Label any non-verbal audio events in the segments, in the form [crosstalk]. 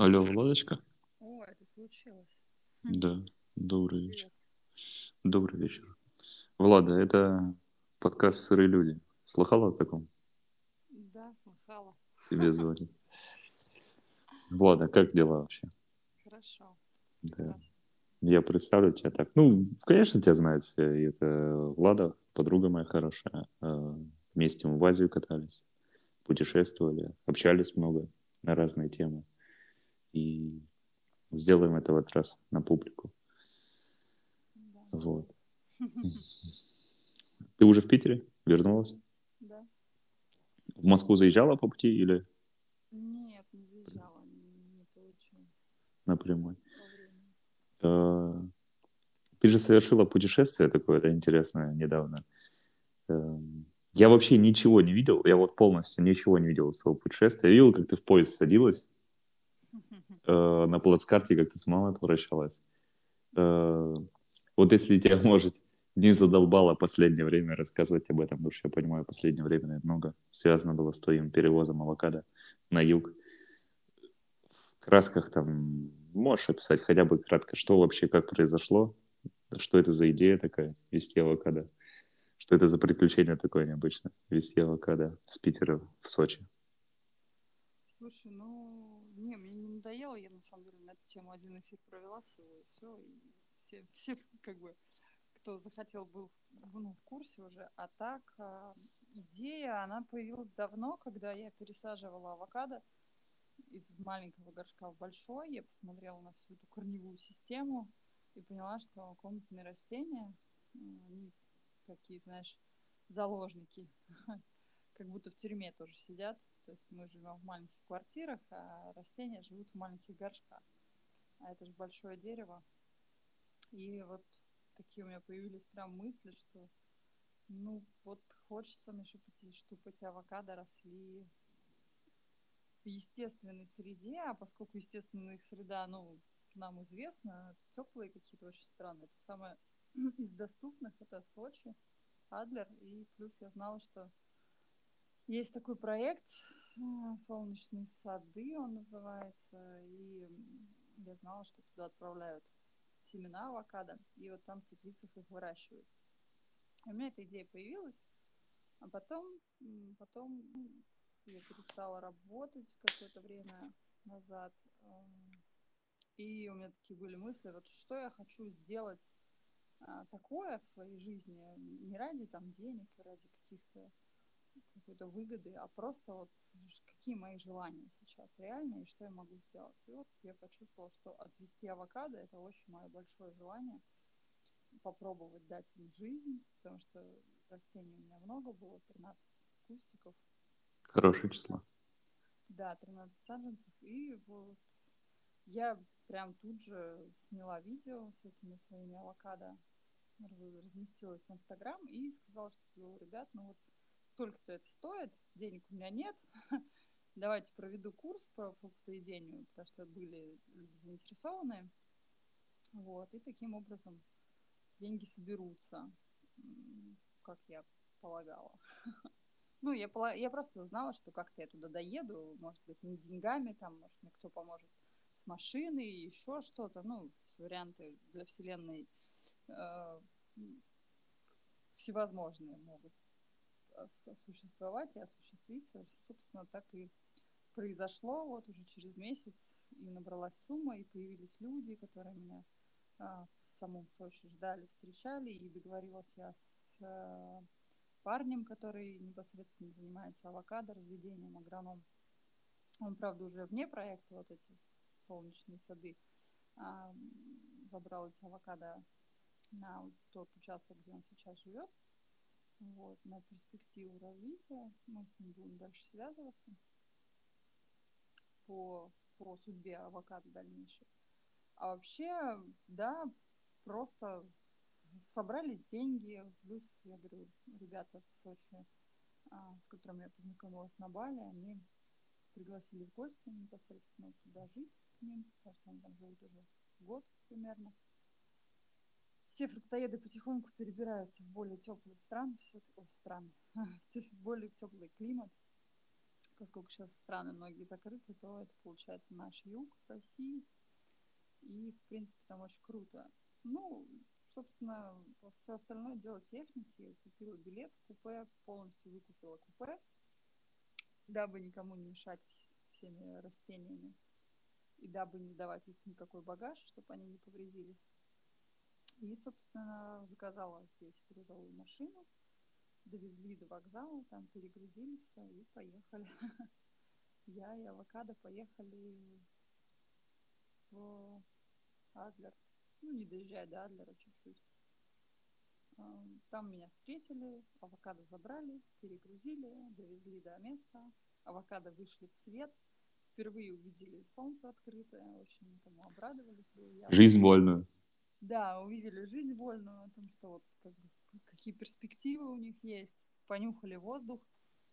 Алло, Владочка? О, это случилось. Да, добрый вечер. Привет. Добрый вечер. Влада, это подкаст «Сырые люди». Слыхала о таком? Да, слыхала. Тебе [laughs] звонит. Влада, как дела вообще? Хорошо. Да. Хорошо. Я представлю тебя так. Ну, конечно, тебя знают все. И Это Влада, подруга моя хорошая. Э, Вместе мы в Азию катались, путешествовали, общались много на разные темы. И сделаем это в этот раз на публику. Да. Вот. [laughs] Ты уже в Питере? Вернулась? Да. В Москву заезжала по пути или Нет, не заезжала, не, получилось напрямую? Э, Ты же совершила путешествие такое да, интересное недавно. Э, Я вообще ничего не видел, я вот полностью ничего не видел из своего путешествия. Я видел, как ты в поезд садилась, э, на плацкарте, как ты с мамой попрощалась. Э, Вот если тебя, [laughs] может, не задолбало последнее время рассказывать об этом, потому что я понимаю, последнее время много связано было с твоим перевозом авокадо на юг. В красках там можешь описать хотя бы кратко, что вообще, как произошло, что это за идея такая, вести авокадо, что это за приключение такое необычное, вести авокадо с Питера в Сочи. Слушай, ну, не, мне не надоело, я на самом деле на эту тему один эфир провела всего, и все, и все, все как бы, кто захотел, был ну, в курсе уже, а так а, идея, она появилась давно, когда я пересаживала авокадо из маленького горшка в большой, я посмотрела на всю эту корневую систему и поняла, что комнатные растения, они такие, знаешь, заложники, [laughs] как будто в тюрьме тоже сидят. То есть мы живем в маленьких квартирах, а растения живут в маленьких горшках. А это же большое дерево. И вот такие у меня появились прям мысли, что ну вот хочется мне, чтобы эти, авокадо росли в естественной среде, а поскольку естественная их среда, ну, нам известно, теплые какие-то очень странные. Это самое [clears throat] из доступных, это Сочи, Адлер, и плюс я знала, что есть такой проект «Солнечные сады» он называется, и я знала, что туда отправляют семена авокадо, и вот там в теплицах их выращивают. У меня эта идея появилась, а потом, потом м, я перестала работать какое-то время назад, эм, и у меня такие были мысли, вот что я хочу сделать а, такое в своей жизни, не ради там денег, ради каких-то какой-то выгоды, а просто вот какие мои желания сейчас реальные и что я могу сделать. И вот я почувствовала, что отвести авокадо это очень мое большое желание попробовать дать им жизнь, потому что растений у меня много было, 13 кустиков, Хорошее число. да, 13 саженцев, и вот я прям тут же сняла видео с этими своими авокадо, раз- разместила их в Инстаграм и сказала, что, ребят, ну вот столько-то это стоит, денег у меня нет, [laughs] давайте проведу курс по фруктоедению, потому что были люди заинтересованные, вот, и таким образом деньги соберутся, как я полагала. [laughs] Ну, я, я просто знала, что как-то я туда доеду, может быть, не деньгами, там, может, мне кто поможет с машиной, еще что-то, ну, варианты для Вселенной э, всевозможные могут ос- осуществовать и осуществиться. Собственно, так и произошло вот уже через месяц, и набралась сумма, и появились люди, которые меня а, в самом Сочи ждали, встречали, и договорилась я с э, парнем, который непосредственно занимается авокадо, разведением, агроном. Он, правда, уже вне проекта, вот эти солнечные сады, а, забрал эти авокадо на тот участок, где он сейчас живет, вот, на перспективу развития. Мы с ним будем дальше связываться по, по судьбе авокадо дальнейшей. А вообще, да, просто собрались деньги, плюс, я говорю, ребята в Сочи, а, с которыми я познакомилась на Бали, они пригласили в гости непосредственно туда жить к ним, потому что они там живут уже год примерно. Все фруктоеды потихоньку перебираются в более теплые страны, все ой, страны, [laughs] в более теплый климат, поскольку сейчас страны многие закрыты, то это получается наш юг России. И, в принципе, там очень круто. Ну, собственно, все остальное дело техники. Купила билет в купе, полностью выкупила купе, дабы никому не мешать всеми растениями и дабы не давать их никакой багаж, чтобы они не повредились. И, собственно, заказала здесь грузовую машину, довезли до вокзала, там перегрузили все и поехали. [laughs] Я и авокадо поехали в Адлер. Ну, не доезжая до Адлера чуть-чуть. А, там меня встретили, авокадо забрали, перегрузили, довезли до места. Авокадо вышли в свет. Впервые увидели солнце открытое, очень этому обрадовались. Жизнь вольную. Да, увидели жизнь вольную, о том, что вот как бы, какие перспективы у них есть. Понюхали воздух,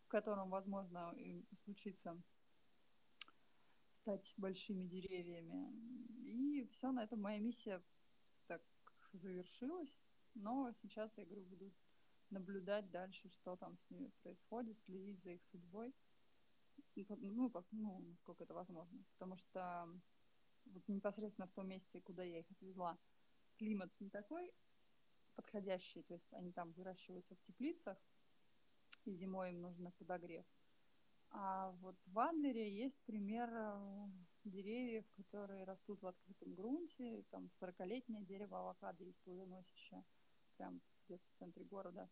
в котором, возможно, им случится стать большими деревьями. И все, на этом моя миссия так завершилась. Но сейчас я говорю, буду наблюдать дальше, что там с ними происходит, следить за их судьбой. Ну, ну, насколько это возможно. Потому что вот непосредственно в том месте, куда я их отвезла, климат не такой подходящий, то есть они там выращиваются в теплицах, и зимой им нужно подогрев. А вот в Адлере есть пример э, деревьев, которые растут в открытом грунте. Там 40-летнее дерево авокадо есть плодоносящее, прям где-то в центре города.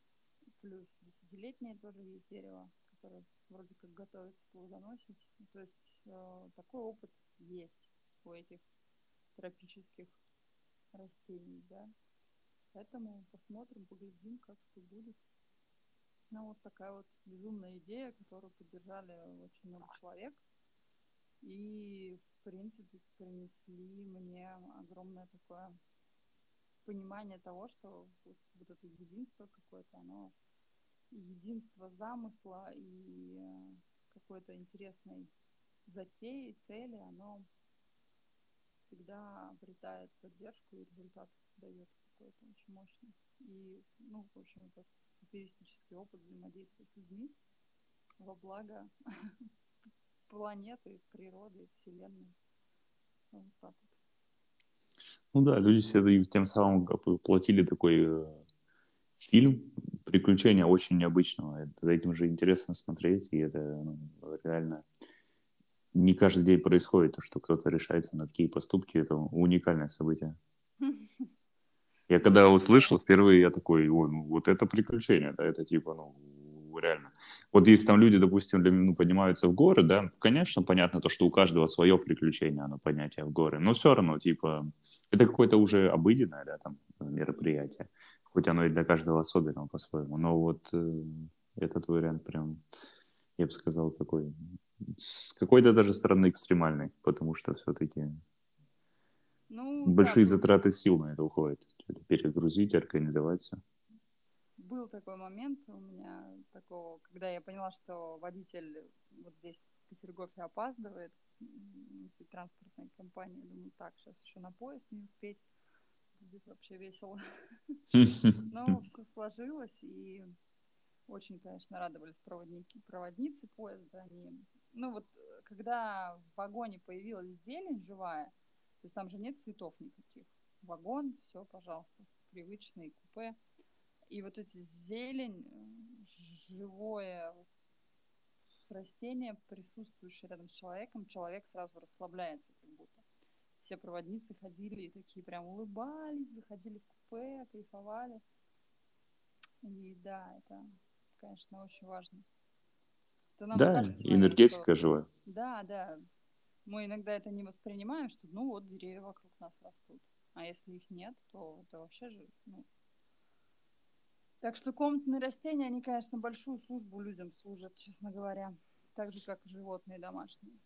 Плюс десятилетнее тоже есть дерево, которое вроде как готовится плодоносить. То есть э, такой опыт есть у этих тропических растений, да. Поэтому посмотрим, поглядим, как что будет. Ну, вот такая вот безумная идея, которую поддержали очень много человек. И, в принципе, принесли мне огромное такое понимание того, что вот, вот это единство какое-то, оно единство замысла и какой-то интересной затеи, цели, оно всегда обретает поддержку и результат дает какой-то очень мощный. И, ну, в общем, это суперистический опыт взаимодействия с людьми во благо [laughs] планеты, природы, Вселенной. Вот так вот. Ну да, люди себе тем самым платили такой э, фильм приключения очень необычного. Это, за этим же интересно смотреть, и это ну, реально не каждый день происходит, что кто-то решается на такие поступки. Это уникальное событие. [laughs] Я когда услышал впервые, я такой, ой, ну вот это приключение, да, это типа, ну, реально. Вот если там люди, допустим, для, ну, поднимаются в горы, да, конечно, понятно то, что у каждого свое приключение, оно поднятие в горы, но все равно, типа, это какое-то уже обыденное, да, там, мероприятие, хоть оно и для каждого особенного по-своему, но вот э, этот вариант прям, я бы сказал, такой, с какой-то даже стороны экстремальный, потому что все-таки ну, большие да, затраты сил на это уходят, перегрузить, организовать все был такой момент у меня такого, когда я поняла, что водитель вот здесь в Петергофе опаздывает, этой транспортной компании. Думаю, так, сейчас еще на поезд не успеть. Будет вообще весело. [laughs] Но все сложилось, и очень, конечно, радовались проводники, проводницы поезда. Они... Ну вот, когда в вагоне появилась зелень живая, то есть там же нет цветов никаких. Вагон, все, пожалуйста, привычные купе. И вот эти зелень, живое растение, присутствующее рядом с человеком, человек сразу расслабляется как будто. Все проводницы ходили и такие прям улыбались, заходили в купе, кайфовали. И да, это, конечно, очень важно. Это нам да, кажется, энергетика что... живая. Да, да. Мы иногда это не воспринимаем, что ну вот деревья вокруг нас растут. А если их нет, то это вообще же ну, так что комнатные растения, они, конечно, большую службу людям служат, честно говоря. Так же, как животные домашние.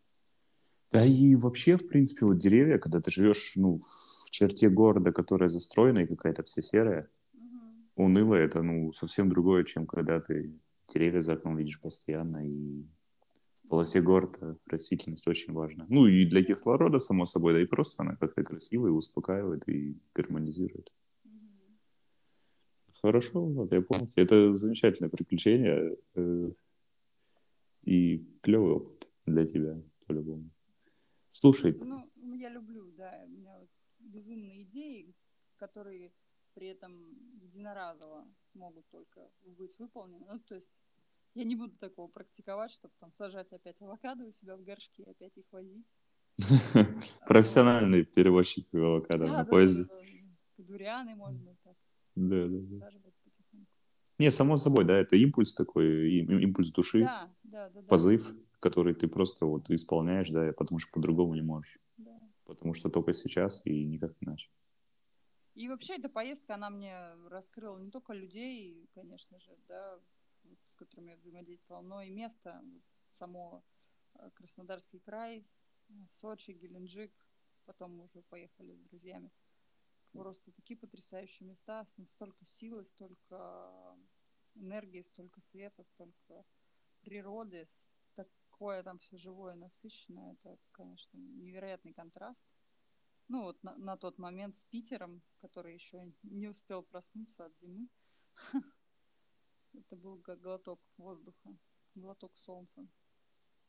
Да и вообще, в принципе, вот деревья, когда ты живешь ну, в черте города, которая застроена и какая-то вся серая, угу. унылая, это ну, совсем другое, чем когда ты деревья за окном видишь постоянно. И полосе города растительность очень важна. Ну и для кислорода, само собой, да и просто она как-то красивая, успокаивает и гармонизирует. Хорошо, вот я понял. Это замечательное приключение. Э, и клевый опыт для тебя, по-любому. Слушай. Ну, я люблю, да, у меня вот безумные идеи, которые при этом единоразово могут только быть выполнены. Ну, то есть я не буду такого практиковать, чтобы там сажать опять авокадо у себя в горшке и опять их возить. [laughs] Профессиональный перевозчик авокадо на поезде. Дурианы, может быть, так. Да, да, да. Не, само собой, да, это импульс такой, импульс души, да, да, да, позыв, который ты просто вот исполняешь, да, потому что по-другому не можешь. Да. Потому что только сейчас и никак иначе. И вообще эта поездка, она мне раскрыла не только людей, конечно же, да, которыми я взаимодействовала, но и место, само э, Краснодарский край, Сочи, Геленджик, потом мы уже поехали с друзьями. Просто такие потрясающие места, столько силы, столько энергии, столько света, столько природы, такое там все живое, насыщенное. Это, конечно, невероятный контраст. Ну вот на, на тот момент с Питером, который еще не успел проснуться от зимы. [laughs] Это был как глоток воздуха, глоток солнца.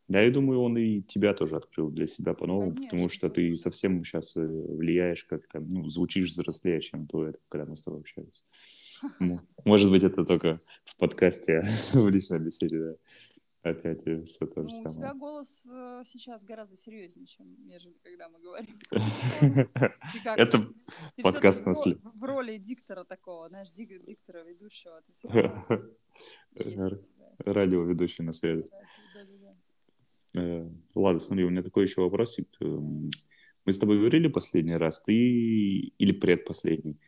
Да, я думаю, он и тебя тоже открыл для себя по-новому, потому что ты совсем сейчас э, влияешь как-то, ну, звучишь взрослее, чем до этого, когда мы с тобой общались. [laughs] Может быть, это только в подкасте, [laughs] в личной беседе, да. Опять все то же ну, самое. У тебя голос э, сейчас гораздо серьезнее, чем нежели когда мы говорим. [laughs] Это подкаст на В роли диктора такого, знаешь, диктора ведущего. [laughs] Радиоведущий на связи. Э, ладно, смотри, у меня такой еще вопросик. Эм, мы с тобой говорили последний раз, ты или предпоследний.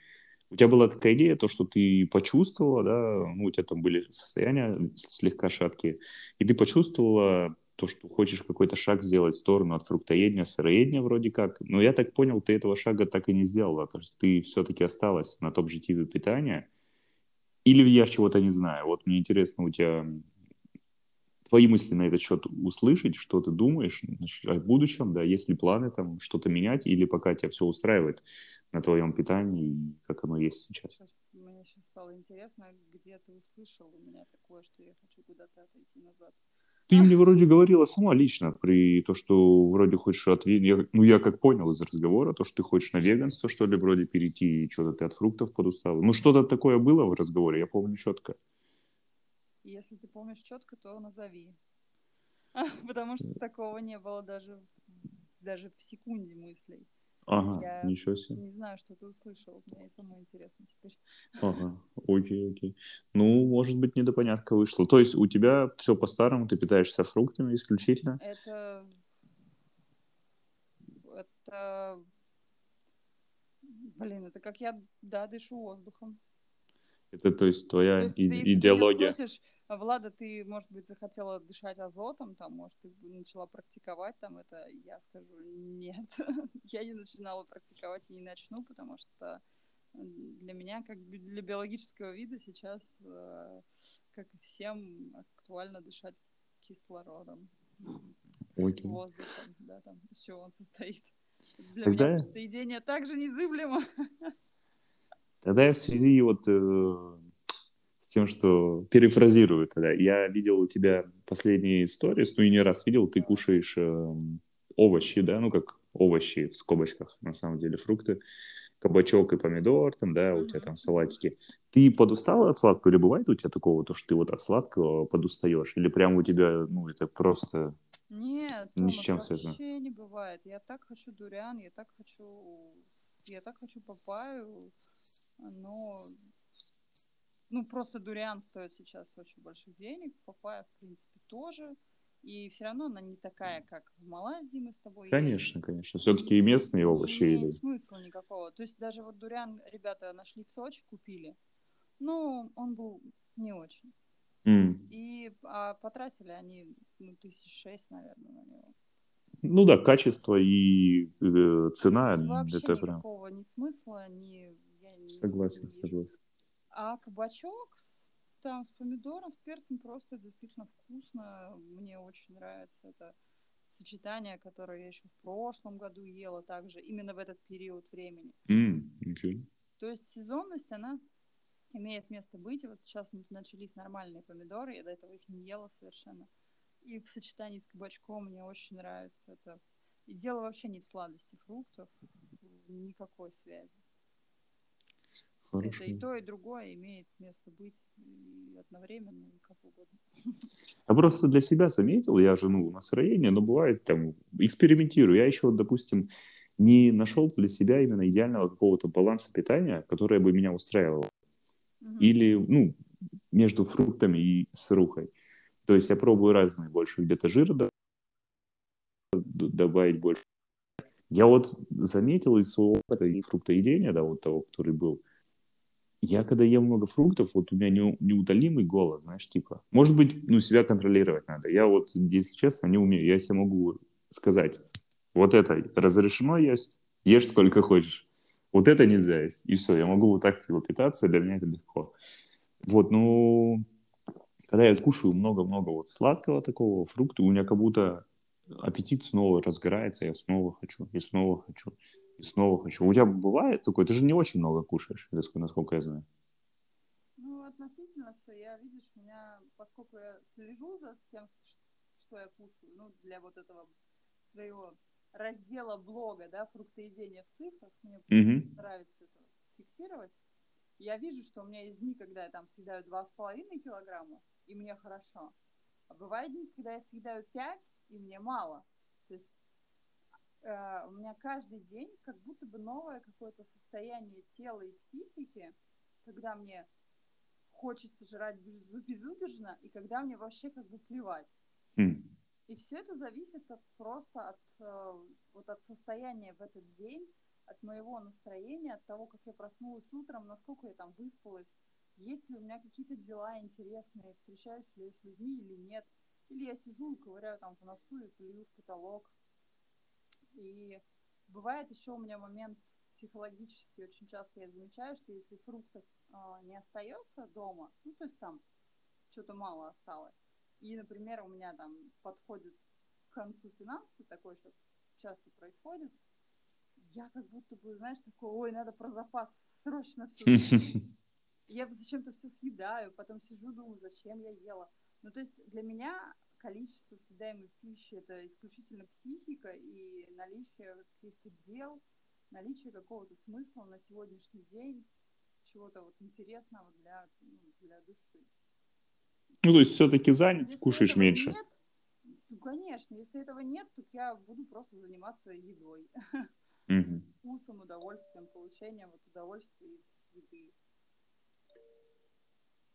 У тебя была такая идея, то, что ты почувствовала, да, ну, у тебя там были состояния слегка шаткие, и ты почувствовала то, что хочешь какой-то шаг сделать в сторону от фруктоедения, сыроедения вроде как. Но я так понял, ты этого шага так и не сделала, то есть ты все-таки осталась на топ-GTV питания. Или я чего-то не знаю. Вот мне интересно, у тебя твои мысли на этот счет услышать, что ты думаешь о будущем, да, есть ли планы там что-то менять, или пока тебя все устраивает на твоем питании, как оно есть сейчас? Мне сейчас стало интересно, где ты услышал у меня такое, что я хочу куда-то отойти назад. Ты мне вроде говорила сама лично при то, что вроде хочешь ответить. Ну, я как понял из разговора, то, что ты хочешь на веганство, что ли, вроде перейти, и что-то ты от фруктов подустала. Ну, что-то такое было в разговоре, я помню четко. Если ты помнишь четко, то назови. [laughs] Потому что такого не было даже, даже в секунде мыслей. Ага, я ничего себе. Не знаю, что ты услышал. Мне самое интересно теперь. [laughs] Ага, окей, окей. Ну, может быть, недопонятка вышла. То есть у тебя все по-старому, ты питаешься фруктами исключительно? Это... Это... Блин, это как я, да, дышу воздухом. Это, то есть, твоя то есть, и- ты, идеология. Ты спросишь, Влада, ты, может быть, захотела дышать азотом, там, может, ты начала практиковать там это, я скажу, нет, [laughs] я не начинала практиковать и не начну, потому что для меня, как для биологического вида, сейчас, э, как и всем, актуально дышать кислородом, okay. воздухом, да, там, из чего он состоит. Для Тогда... меня это идея также незыблемо. [laughs] Тогда я в связи вот э, с тем, что перефразирую тогда, я видел у тебя последние истории, ну и не раз видел, ты кушаешь э, овощи, да, ну как овощи в скобочках, на самом деле фрукты, кабачок и помидор, там, да, у тебя там салатики. Ты подустала от сладкого или бывает у тебя такого, то, что ты вот от сладкого подустаешь? Или прям у тебя, ну, это просто нет, ни с чем связано? вообще не бывает. Я так хочу дуриан, я так хочу я так хочу папаю, но ну просто дуриан стоит сейчас очень больших денег, папая в принципе тоже. И все равно она не такая, как в Малайзии мы с тобой. Конечно, едем. конечно. Все-таки и местные овощи. Не имеет смысла никакого. То есть даже вот дуриан ребята нашли в Сочи, купили. Ну, он был не очень. Mm. И а потратили они ну, тысяч шесть, наверное, на него. Ну да, качество и э, цена. Вообще это никакого прям... ни смысла, ни... Я не согласен, не согласен. А кабачок с, там с помидором, с перцем просто действительно вкусно. Мне очень нравится это сочетание, которое я еще в прошлом году ела также, именно в этот период времени. Mm, okay. То есть сезонность, она имеет место быть. И вот сейчас начались нормальные помидоры, я до этого их не ела совершенно. И в сочетании с кабачком мне очень нравится это. И дело вообще не в сладости фруктов, никакой связи. Хорошо. Это и то, и другое имеет место быть и одновременно, и как угодно. [laughs] Я просто для себя заметил, я жену настроение, но бывает там, экспериментирую. Я еще, допустим, не нашел для себя именно идеального какого-то баланса питания, которое бы меня устраивало. Угу. Или, ну, между фруктами и сырухой. То есть я пробую разные, больше где-то жира добавить больше. Я вот заметил из своего опыта и фруктоедения, да, вот того, который был, я когда ем много фруктов, вот у меня не, неутолимый голод, знаешь, типа. Может быть, ну, себя контролировать надо. Я вот, если честно, не умею. Я себе могу сказать, вот это разрешено есть, ешь сколько хочешь. Вот это нельзя есть. И все, я могу вот так типа питаться, для меня это легко. Вот, ну, когда я кушаю много-много вот сладкого такого, фрукта, у меня как будто аппетит снова разгорается, я снова хочу, и снова хочу и снова хочу. У тебя бывает такое? Ты же не очень много кушаешь, насколько я знаю. Ну, относительно все. Я, видишь, меня, поскольку я слежу за тем, что я кушаю, ну, для вот этого своего раздела блога, да, фруктоедения в цифрах, мне угу. нравится это фиксировать. Я вижу, что у меня есть дни, когда я там съедаю 2,5 килограмма, и мне хорошо. А бывают дни, когда я съедаю 5, и мне мало. То есть э, у меня каждый день как будто бы новое какое-то состояние тела и психики, когда мне хочется жрать безудержно, и когда мне вообще как бы плевать. Mm. И все это зависит от, просто от, э, вот от состояния в этот день, от моего настроения, от того, как я проснулась утром, насколько я там выспалась, есть ли у меня какие-то дела интересные, встречаюсь ли я с людьми или нет. Или я сижу и ковыряю там в носу и плюю в потолок. И бывает еще у меня момент психологический, очень часто я замечаю, что если фруктов э, не остается дома, ну, то есть там что-то мало осталось, и, например, у меня там подходит к концу финансы, такое сейчас часто происходит, я как будто бы, знаешь, такой, ой, надо про запас срочно все. [laughs] Я зачем-то все съедаю, потом сижу, думаю, зачем я ела. Ну, то есть для меня количество съедаемой пищи это исключительно психика и наличие каких-то дел, наличие какого-то смысла на сегодняшний день, чего-то вот интересного для, ну, для души. Ну, то есть все-таки занят, если кушаешь меньше. Нет, ну, конечно, если этого нет, то я буду просто заниматься едой. Угу. [laughs] Вкусом, удовольствием, получением вот удовольствия из еды.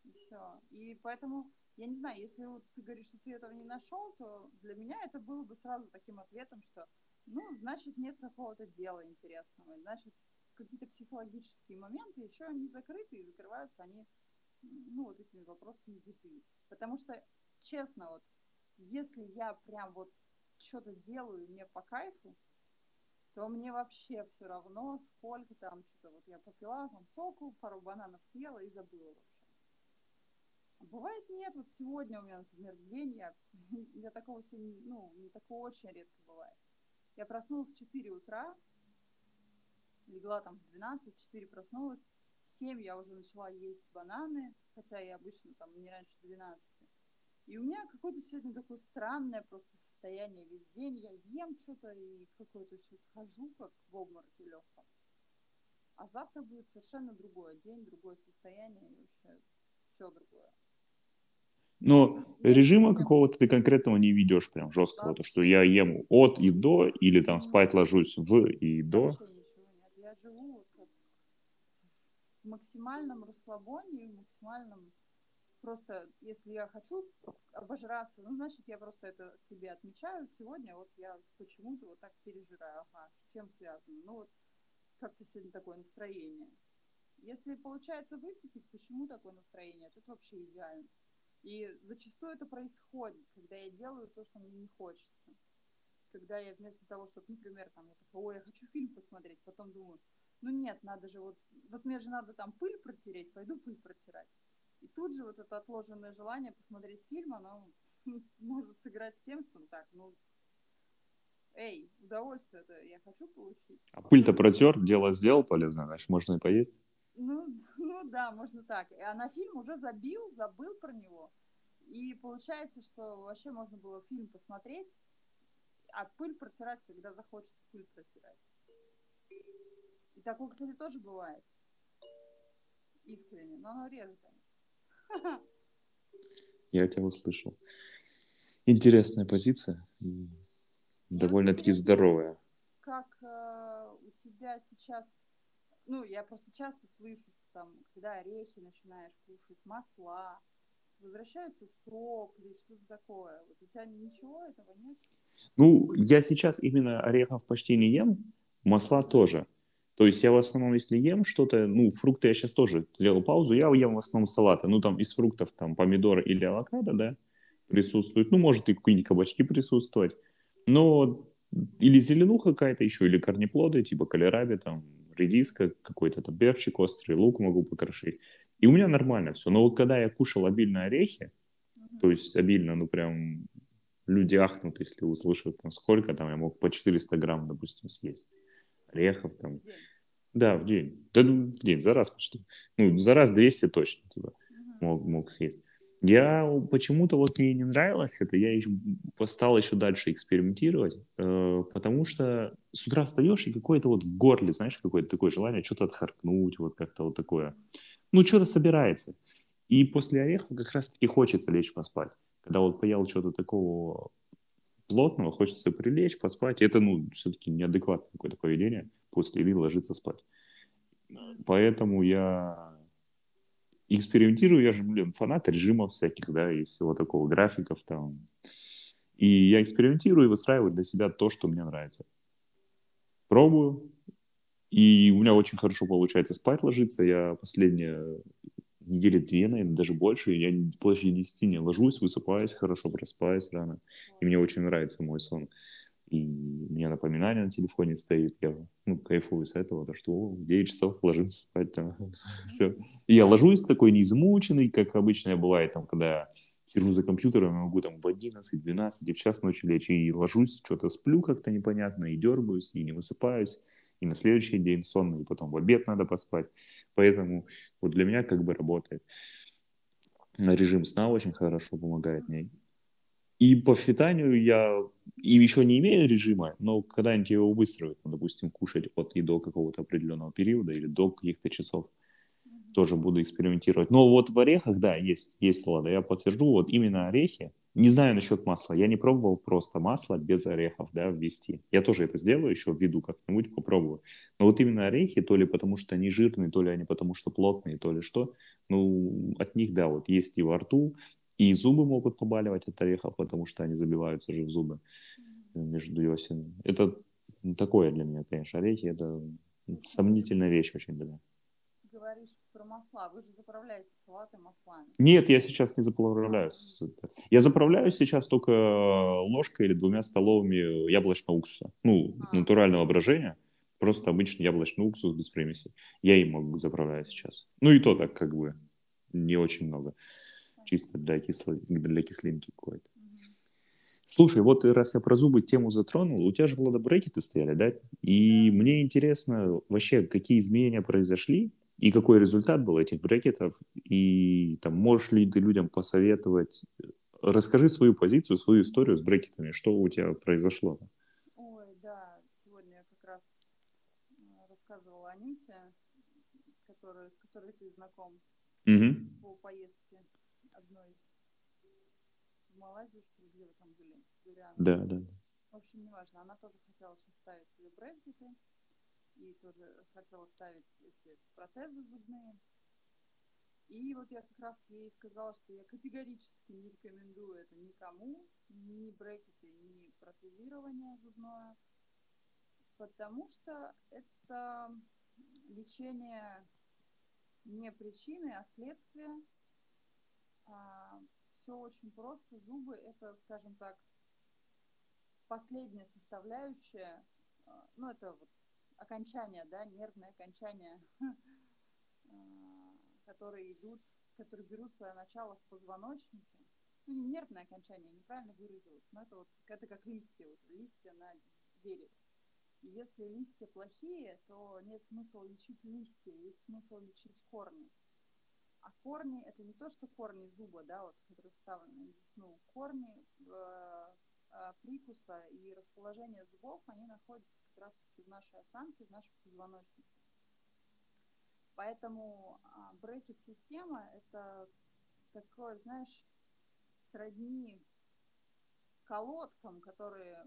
И все. И поэтому я не знаю, если вот ты говоришь, что ты этого не нашел, то для меня это было бы сразу таким ответом, что, ну, значит, нет какого-то дела интересного, значит, какие-то психологические моменты еще не закрыты, и закрываются они, ну, вот этими вопросами еды. Потому что, честно, вот, если я прям вот что-то делаю, мне по кайфу, то мне вообще все равно, сколько там, что-то вот я попила, там, соку, пару бананов съела и забыла. Бывает нет, вот сегодня у меня, например, день, я, [laughs] я такого себе, ну, не такого очень редко бывает. Я проснулась в 4 утра, легла там в 12, 4 проснулась, в 7 я уже начала есть бананы, хотя я обычно там не раньше 12. И у меня какое-то сегодня такое странное просто состояние весь день. Я ем что-то и какое-то что-то хожу, как в обмороке легком. А завтра будет совершенно другой день, другое состояние и вообще все другое. Но режима какого-то ты конкретного не ведешь прям жесткого, то что я ем от и до, или там спать ложусь в и до. Я живу в максимальном расслабоне, в максимальном просто, если я хочу обожраться, ну, значит, я просто это себе отмечаю. Сегодня вот я почему-то вот так пережираю. Ага, с чем связано? Ну, вот как-то сегодня такое настроение. Если получается выцепить, почему такое настроение, это вообще идеально. И зачастую это происходит, когда я делаю то, что мне не хочется. Когда я вместо того, чтобы, например, там, я такая, ой, я хочу фильм посмотреть, потом думаю, ну нет, надо же вот, вот мне же надо там пыль протереть, пойду пыль протирать. И тут же вот это отложенное желание посмотреть фильм, оно может сыграть с тем, что так, ну, эй, удовольствие это я хочу получить. А пыль-то протер, дело сделал полезно, значит, можно и поесть. Ну, [laughs] ну да, можно так. А на фильм уже забил, забыл про него. И получается, что вообще можно было фильм посмотреть, а пыль протирать, когда захочется пыль протирать. И такое, кстати, тоже бывает. Искренне, но оно реже, конечно. [laughs] Я тебя услышал. Интересная позиция. Довольно-таки здоровая. Как э, у тебя сейчас, ну, я просто часто слышу, там, когда орехи начинаешь кушать, масла, возвращаются сопли, что-то такое. Вот у тебя ничего этого нет? Ну, я сейчас именно орехов почти не ем, масла тоже. То есть я в основном, если ем что-то, ну, фрукты я сейчас тоже сделал паузу, я ем в основном салаты. Ну, там из фруктов, там, помидор или авокадо, да, присутствует. Ну, может и какие-нибудь кабачки присутствовать. Но или зеленуха какая-то еще, или корнеплоды, типа калераби, там, редиска, какой-то там перчик острый, лук могу покрошить. И у меня нормально все. Но вот когда я кушал обильно орехи, то есть обильно, ну, прям люди ахнут, если услышат, там, сколько там я мог по 400 грамм, допустим, съесть орехов там. Да, в день. Да, ну, в день, за раз почти. Ну, за раз 200 точно, типа, мог, мог съесть. Я почему-то вот мне не нравилось это, я еще, стал еще дальше экспериментировать, э, потому что с утра встаешь и какое-то вот в горле, знаешь, какое-то такое желание что-то отхаркнуть, вот как-то вот такое. Ну, что-то собирается. И после орехов как раз-таки хочется лечь поспать. Когда вот поел что-то такого плотного, хочется прилечь, поспать. Это, ну, все-таки неадекватное какое-то поведение после еды ложиться спать. Поэтому я экспериментирую, я же, блин, фанат режимов всяких, да, и всего такого, графиков там. И я экспериментирую и выстраиваю для себя то, что мне нравится. Пробую, и у меня очень хорошо получается спать ложиться. Я последние недели две, наверное, даже больше. Я больше 10 не ложусь, высыпаюсь хорошо, просыпаюсь рано. И мне очень нравится мой сон. И у меня напоминание на телефоне стоит. Я ну, кайфую с этого, то что в 9 часов ложимся спать. Там, [laughs] все. И я ложусь такой неизмученный, как обычно бывает, там, когда сижу за компьютером, я могу там в 11, 12, в час ночи лечь, и ложусь, что-то сплю как-то непонятно, и дергаюсь, и не высыпаюсь и на следующий день сонный, и потом в обед надо поспать. Поэтому вот для меня как бы работает. Режим сна очень хорошо помогает мне. И по питанию я и еще не имею режима, но когда-нибудь его выстроить, ну, допустим, кушать от и до какого-то определенного периода или до каких-то часов тоже буду экспериментировать. Но вот в орехах, да, есть, есть лада. Я подтвержу, вот именно орехи, не знаю насчет масла. Я не пробовал просто масло без орехов, да, ввести. Я тоже это сделаю еще, введу как-нибудь, попробую. Но вот именно орехи, то ли потому что они жирные, то ли они потому что плотные, то ли что, ну, от них, да, вот есть и во рту, и зубы могут побаливать от орехов, потому что они забиваются же в зубы между десен. Это такое для меня, конечно, орехи, это сомнительная вещь очень для меня говоришь про масла. Вы же заправляете салаты маслами. Нет, я сейчас не заправляю. Я заправляю сейчас только ложкой или двумя столовыми яблочного уксуса. Ну, а. натурального брожения. Просто обычный яблочный уксус без примесей. Я им могу заправлять сейчас. Ну и то так как бы не очень много. Чисто для, кисло... для кислинки какой-то. Слушай, вот раз я про зубы тему затронул, у тебя же брекеты стояли, да? И мне интересно вообще, какие изменения произошли и какой результат был этих брекетов, и там можешь ли ты людям посоветовать, расскажи свою позицию, свою историю с брекетами, что у тебя произошло. Ой, да, сегодня я как раз э, рассказывала Анюте, которая, с которой ты знаком угу. по поездке одной из в Малайзию, что ли, где вы там были? Да, да. В общем, неважно, она тоже хотела сейчас ставить себе брекеты и тоже хотела ставить эти протезы зубные. И вот я как раз ей сказала, что я категорически не рекомендую это никому, ни брекеты, ни протезирование зубное, потому что это лечение не причины, а следствие. Все очень просто. Зубы это, скажем так, последняя составляющая. А, ну, это вот окончания, да, нервные окончания, [laughs] а, которые идут, которые берут свое начало в позвоночнике. Ну, не нервное окончание, неправильно выразилась, но это вот это как листья, вот, листья на дереве. И если листья плохие, то нет смысла лечить листья, есть смысл лечить корни. А корни это не то, что корни зуба, да, вот, которые вставлены на десну. Корни э, э, прикуса и расположение зубов, они находятся как раз-таки в нашей осанке, в нашем позвоночнике. Поэтому а, брекет-система это такое, знаешь, сродни колодкам, которые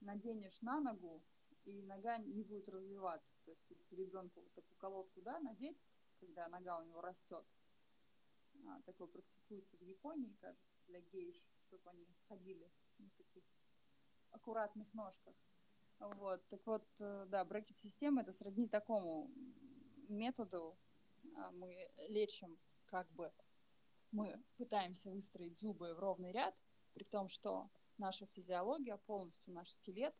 наденешь на ногу, и нога не будет развиваться. То есть, если ребенку вот такую колодку да, надеть, когда нога у него растет, а, такое практикуется в Японии, кажется, для гейш, чтобы они ходили на таких аккуратных ножках. Вот, так вот, э, да, брекет-система это сродни такому методу. А, мы лечим как бы, мы пытаемся выстроить зубы в ровный ряд, при том, что наша физиология, полностью наш скелет,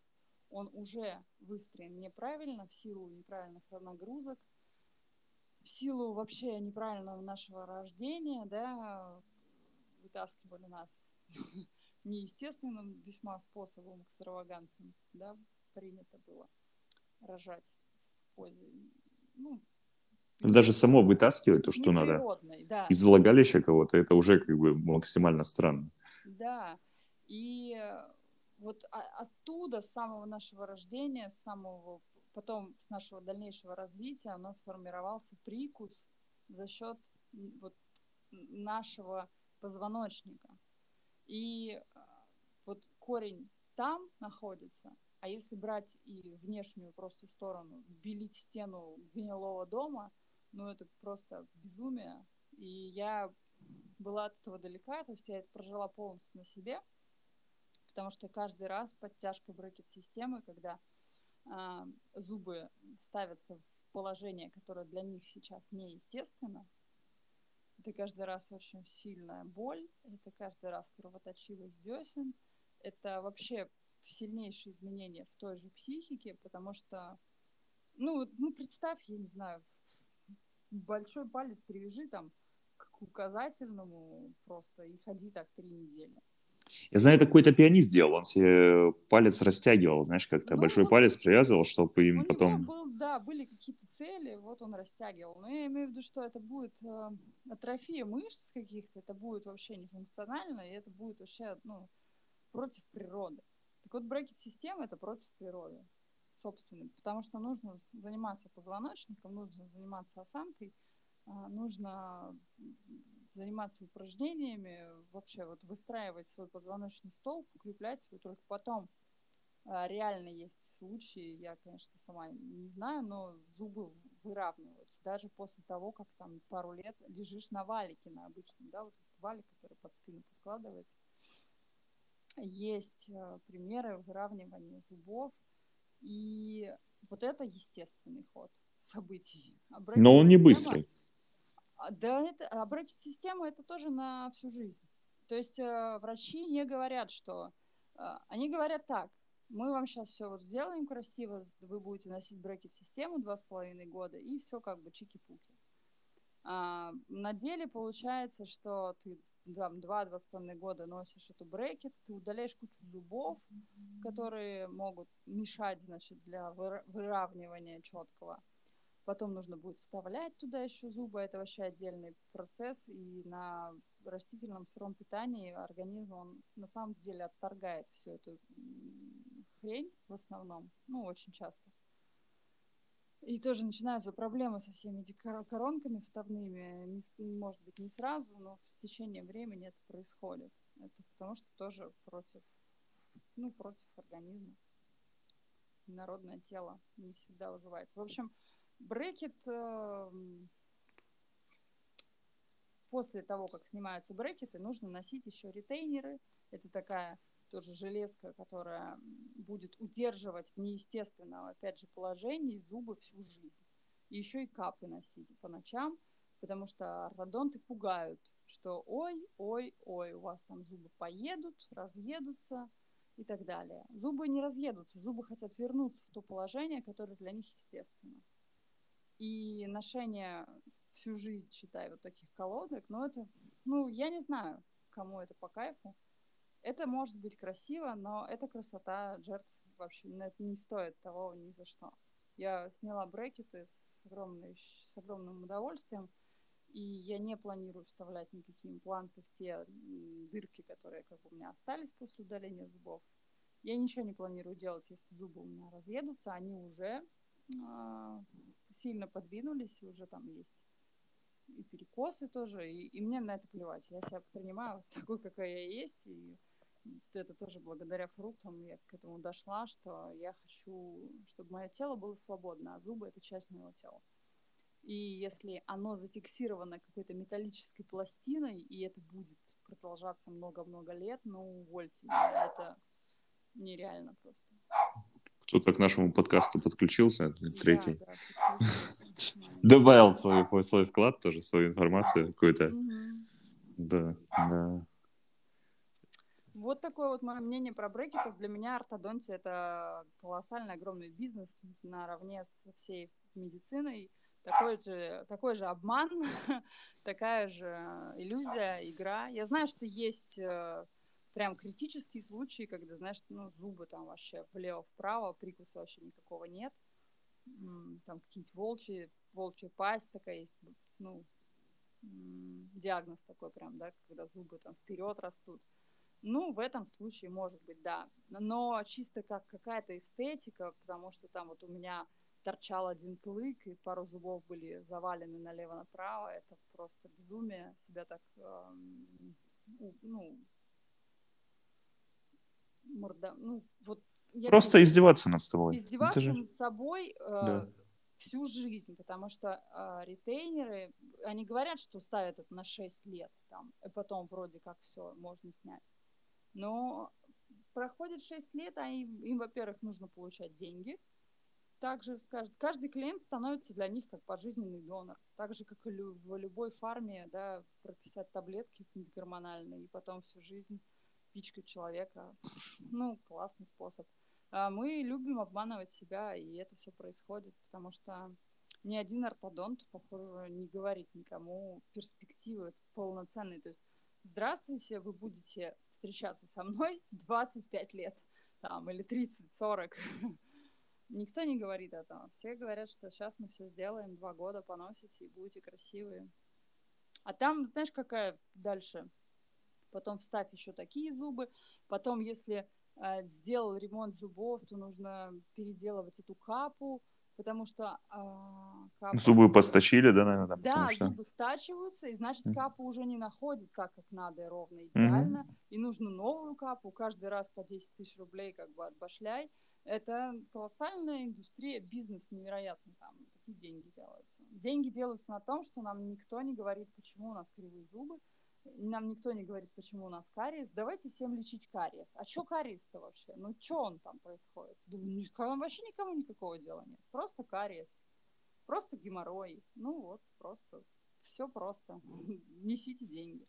он уже выстроен неправильно в силу неправильных нагрузок, в силу вообще неправильного нашего рождения, да, вытаскивали нас [laughs] неестественным весьма способом, экстравагантным, да, принято было рожать в позе, ну, даже само вытаскивать то, что надо да. из влагалища кого-то, это уже как бы максимально странно. Да, и вот оттуда, с самого нашего рождения, с самого потом с нашего дальнейшего развития нас сформировался прикус за счет вот нашего позвоночника. И а, вот корень там находится, а если брать и внешнюю просто сторону, белить стену гнилого дома, ну это просто безумие. И я была от этого далека, то есть я это прожила полностью на себе, потому что каждый раз подтяжка брекет-системы, когда зубы ставятся в положение, которое для них сейчас неестественно, это каждый раз очень сильная боль, это каждый раз кровоточивость десен, это вообще сильнейшие изменения в той же психике, потому что, ну, ну представь, я не знаю, большой палец привяжи там к указательному просто и ходи так три недели. Я знаю, это какой-то пианист делал, он себе палец растягивал, знаешь, как-то ну, большой вот палец привязывал, чтобы им потом... Был, да, были какие-то цели, вот он растягивал. Но я имею в виду, что это будет э, атрофия мышц каких-то, это будет вообще нефункционально, и это будет вообще, ну, против природы. Так вот, брекет-система — это против природы, собственно, потому что нужно заниматься позвоночником, нужно заниматься осанкой, э, нужно заниматься упражнениями, вообще вот выстраивать свой позвоночный столб, укреплять его только потом. А, реально есть случаи, я, конечно, сама не знаю, но зубы выравниваются даже после того, как там пару лет лежишь на валике на обычном, да, вот этот валик, который под спину подкладывается. Есть э, примеры выравнивания зубов, и вот это естественный ход событий. Обратите но он не быстрый. А, да, это, брекет-система это тоже на всю жизнь. То есть э, врачи не говорят, что... Э, они говорят так, мы вам сейчас все вот сделаем красиво, вы будете носить брекет-систему два с половиной года, и все как бы чики-пуки. А, на деле получается, что ты два-два с половиной года носишь эту брекет, ты удаляешь кучу зубов, которые могут мешать, значит, для выравнивания четкого. Потом нужно будет вставлять туда еще зубы, это вообще отдельный процесс, и на растительном сыром питании организм, он на самом деле отторгает всю эту хрень в основном, ну, очень часто. И тоже начинаются проблемы со всеми этими коронками вставными. Не, может быть, не сразу, но с течением времени это происходит. Это потому что тоже против, ну, против организма. Народное тело не всегда уживается. В общем, Брекет эм, после того, как снимаются брекеты, нужно носить еще ретейнеры. Это такая тоже железка, которая будет удерживать в неестественном, опять же, положении зубы всю жизнь. И еще и капы носить по ночам, потому что ортодонты пугают, что ой, ой, ой, у вас там зубы поедут, разъедутся и так далее. Зубы не разъедутся, зубы хотят вернуться в то положение, которое для них естественно. И ношение всю жизнь, считай, вот таких колодок, но это, ну, я не знаю, кому это по кайфу. Это может быть красиво, но эта красота жертв вообще не стоит того ни за что. Я сняла брекеты с, огромной, с огромным удовольствием, и я не планирую вставлять никакие импланты в те дырки, которые как у меня остались после удаления зубов. Я ничего не планирую делать, если зубы у меня разъедутся, они уже э, сильно подвинулись, и уже там есть и перекосы тоже, и, и мне на это плевать. Я себя принимаю [laughs] такой, какая я есть, и это тоже благодаря фруктам я к этому дошла, что я хочу, чтобы мое тело было свободно, а зубы — это часть моего тела. И если оно зафиксировано какой-то металлической пластиной, и это будет продолжаться много-много лет, ну, увольте, это нереально просто. Кто-то к нашему подкасту подключился, третий. Да, да, Добавил свой, свой вклад тоже, свою информацию какую-то. Да, да. Вот такое вот мое мнение про брекетов. Для меня ортодонтия это колоссальный, огромный бизнес наравне со всей медициной. Такой же, такой же обман, [laughs] такая же иллюзия, игра. Я знаю, что есть э, прям критические случаи, когда, знаешь, ну, зубы там вообще влево-вправо, прикуса вообще никакого нет. Там какие-нибудь волчьи, волчья пасть такая есть, ну, диагноз такой прям, да, когда зубы там вперед растут. Ну, в этом случае может быть, да. Но чисто как какая-то эстетика, потому что там вот у меня торчал один клык, и пару зубов были завалены налево-направо, это просто безумие себя так, эм, ну, морда, ну, вот... Я Просто издеваться над собой. Издеваться же... над собой э, да. всю жизнь, потому что э, ретейнеры, они говорят, что ставят это на 6 лет, там, и потом вроде как все можно снять. Но проходит 6 лет, а им, им во-первых, нужно получать деньги, также скажет, каждый клиент становится для них как пожизненный донор. Так же, как и в любой фарме, да, прописать таблетки гормональные и потом всю жизнь пичкать человека. Ну, классный способ. А мы любим обманывать себя, и это все происходит, потому что ни один ортодонт, похоже, не говорит никому перспективы полноценные. То есть, здравствуйте, вы будете встречаться со мной 25 лет, там, или 30-40. Никто не говорит этого. Все говорят, что сейчас мы все сделаем, два года поносите и будете красивые. А там, знаешь, какая дальше потом вставь еще такие зубы, потом, если э, сделал ремонт зубов, то нужно переделывать эту капу, потому что э, капа... Зубы постачили, да, наверное? Там, да, что... зубы стачиваются, и значит, капу уже не находит так, как надо, ровно, идеально, mm-hmm. и нужно новую капу, каждый раз по 10 тысяч рублей как бы отбашляй. Это колоссальная индустрия, бизнес невероятный, там такие деньги делаются. Деньги делаются на том, что нам никто не говорит, почему у нас кривые зубы, нам никто не говорит, почему у нас кариес. Давайте всем лечить кариес. А что кариес-то вообще? Ну, что он там происходит? Да никому, вообще никому никакого дела нет. Просто кариес. Просто геморрой. Ну вот, просто. Все просто. [laughs] Несите деньги.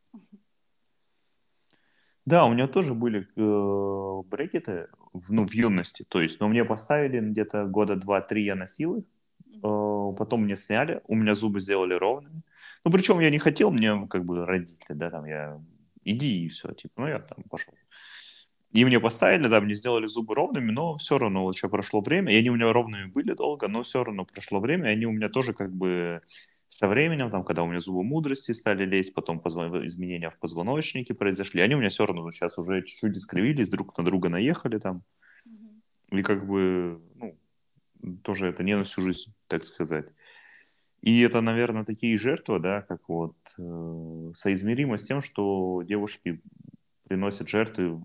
Да, у меня тоже были э, брекеты в, ну, в юности. То есть, но ну, мне поставили где-то года два-три я носил их. Э, потом мне сняли. У меня зубы сделали ровными. Ну, причем я не хотел, мне как бы родители, да, там я, иди и все, типа, ну, я там пошел. И мне поставили, да, мне сделали зубы ровными, но все равно, вот что прошло время, и они у меня ровными были долго, но все равно прошло время, и они у меня тоже как бы со временем, там, когда у меня зубы мудрости стали лезть, потом позв... изменения в позвоночнике произошли, они у меня все равно сейчас уже чуть-чуть искривились, друг на друга наехали там. Mm-hmm. И как бы, ну, тоже это не на всю жизнь, так сказать. И это, наверное, такие жертвы, да, как вот э, соизмеримо с тем, что девушки приносят жертвы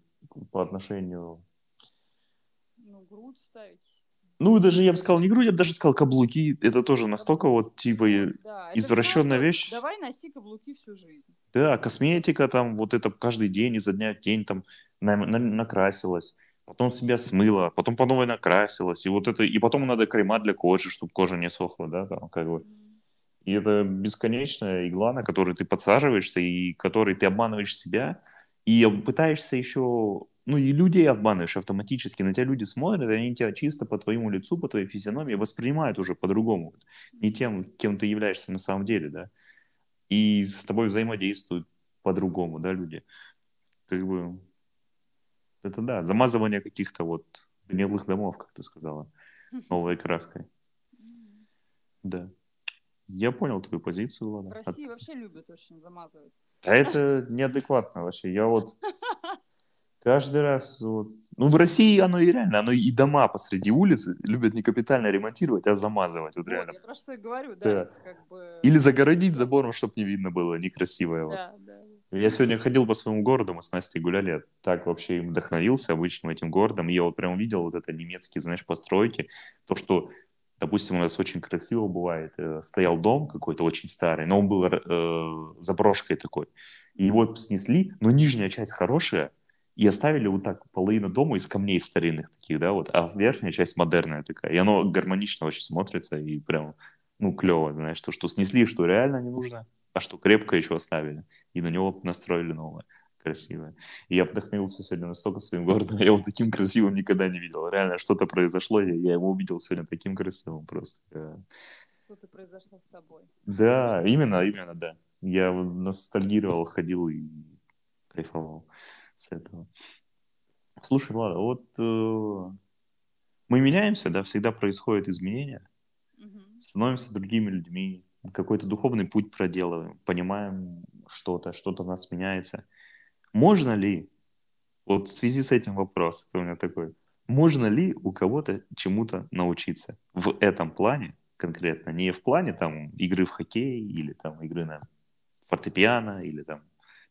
по отношению... Ну, грудь ставить. Ну, даже я бы сказал, не грудь, я бы даже сказал каблуки. Это тоже настолько вот, типа, да, извращенная вещь. Давай носи каблуки всю жизнь. Да, косметика там, вот это каждый день, изо дня в день там на, на, накрасилась потом себя смыла, потом по новой накрасилась, и вот это, и потом надо крема для кожи, чтобы кожа не сохла, да, там, как бы. И это бесконечная игла, на которую ты подсаживаешься, и которой ты обманываешь себя, и пытаешься еще, ну и людей обманываешь автоматически, на тебя люди смотрят, и они тебя чисто по твоему лицу, по твоей физиономии воспринимают уже по-другому, не тем, кем ты являешься на самом деле, да, и с тобой взаимодействуют по-другому, да, люди. Как бы, это да, замазывание каких-то вот гнилых домов, как ты сказала, новой краской. Да. Я понял твою позицию, В Влада. А- России вообще любят очень замазывать. А это неадекватно вообще. Я вот каждый раз вот... Ну, в России оно и реально, оно и дома посреди улицы любят не капитально ремонтировать, а замазывать, вот Вот, реально. я про что и говорю, Да. да, как бы... Или загородить забором, чтобы не видно было, некрасиво его. Да, да. Я сегодня ходил по своему городу, мы с Настей гуляли, я так вообще им вдохновился обычным этим городом. И я вот прям увидел вот это немецкие, знаешь, постройки. То, что, допустим, у нас очень красиво бывает. э, Стоял дом какой-то очень старый, но он был э, заброшкой такой. И его снесли, но нижняя часть хорошая, и оставили вот так половину дома из камней старинных таких, да, вот, а верхняя часть модерная такая. И оно гармонично очень смотрится и прям, ну, клево, знаешь, то, что снесли, что реально не нужно, а что крепко еще оставили. И на него настроили новое, красивое. И я вдохновился сегодня настолько своим городом, [laughs] я вот таким красивым никогда не видел. Реально что-то произошло, я, я его увидел сегодня таким красивым просто. Что-то произошло с тобой. Да, именно, именно, да. Я ностальгировал, ходил и кайфовал с этого. Слушай, Влада, вот э, мы меняемся, да, всегда происходят изменения, Мгм. становимся другими людьми, какой-то духовный путь проделываем, понимаем что-то, что-то в нас меняется. Можно ли, вот в связи с этим вопрос у меня такой, можно ли у кого-то чему-то научиться в этом плане конкретно, не в плане там игры в хоккей или там игры на фортепиано или там